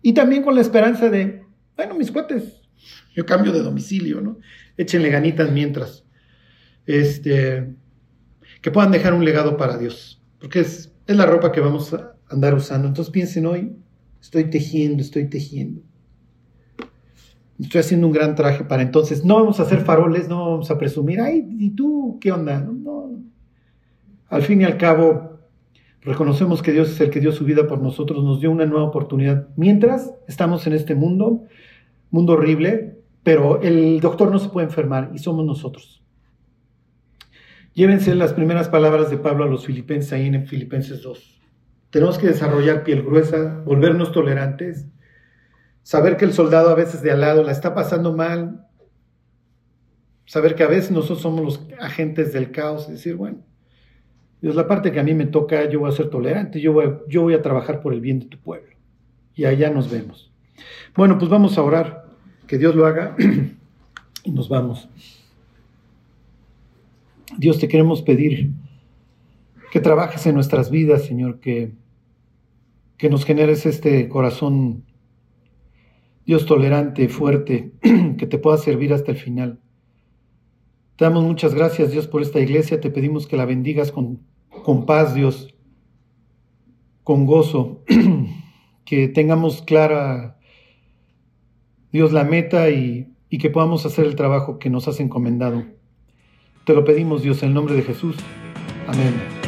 [SPEAKER 1] Y también con la esperanza de, bueno, mis cuates, yo cambio de domicilio, ¿no? Échenle ganitas mientras. Este, que puedan dejar un legado para Dios, porque es, es la ropa que vamos a andar usando. Entonces piensen hoy, estoy tejiendo, estoy tejiendo. Estoy haciendo un gran traje para entonces. No vamos a hacer faroles, no vamos a presumir, ay, ¿y tú qué onda? No, al fin y al cabo, reconocemos que Dios es el que dio su vida por nosotros, nos dio una nueva oportunidad. Mientras estamos en este mundo, mundo horrible, pero el doctor no se puede enfermar y somos nosotros. Llévense las primeras palabras de Pablo a los filipenses ahí en Filipenses 2. Tenemos que desarrollar piel gruesa, volvernos tolerantes, saber que el soldado a veces de al lado la está pasando mal, saber que a veces nosotros somos los agentes del caos, decir, bueno, Dios, la parte que a mí me toca, yo voy a ser tolerante, yo voy, yo voy a trabajar por el bien de tu pueblo. Y allá nos vemos. Bueno, pues vamos a orar, que Dios lo haga y nos vamos. Dios, te queremos pedir que trabajes en nuestras vidas, Señor, que, que nos generes este corazón, Dios tolerante, fuerte, que te pueda servir hasta el final. Te damos muchas gracias, Dios, por esta iglesia. Te pedimos que la bendigas con con paz, Dios, con gozo, que tengamos clara, Dios, la meta y, y que podamos hacer el trabajo que nos has encomendado. Te lo pedimos, Dios, en el nombre de Jesús. Amén.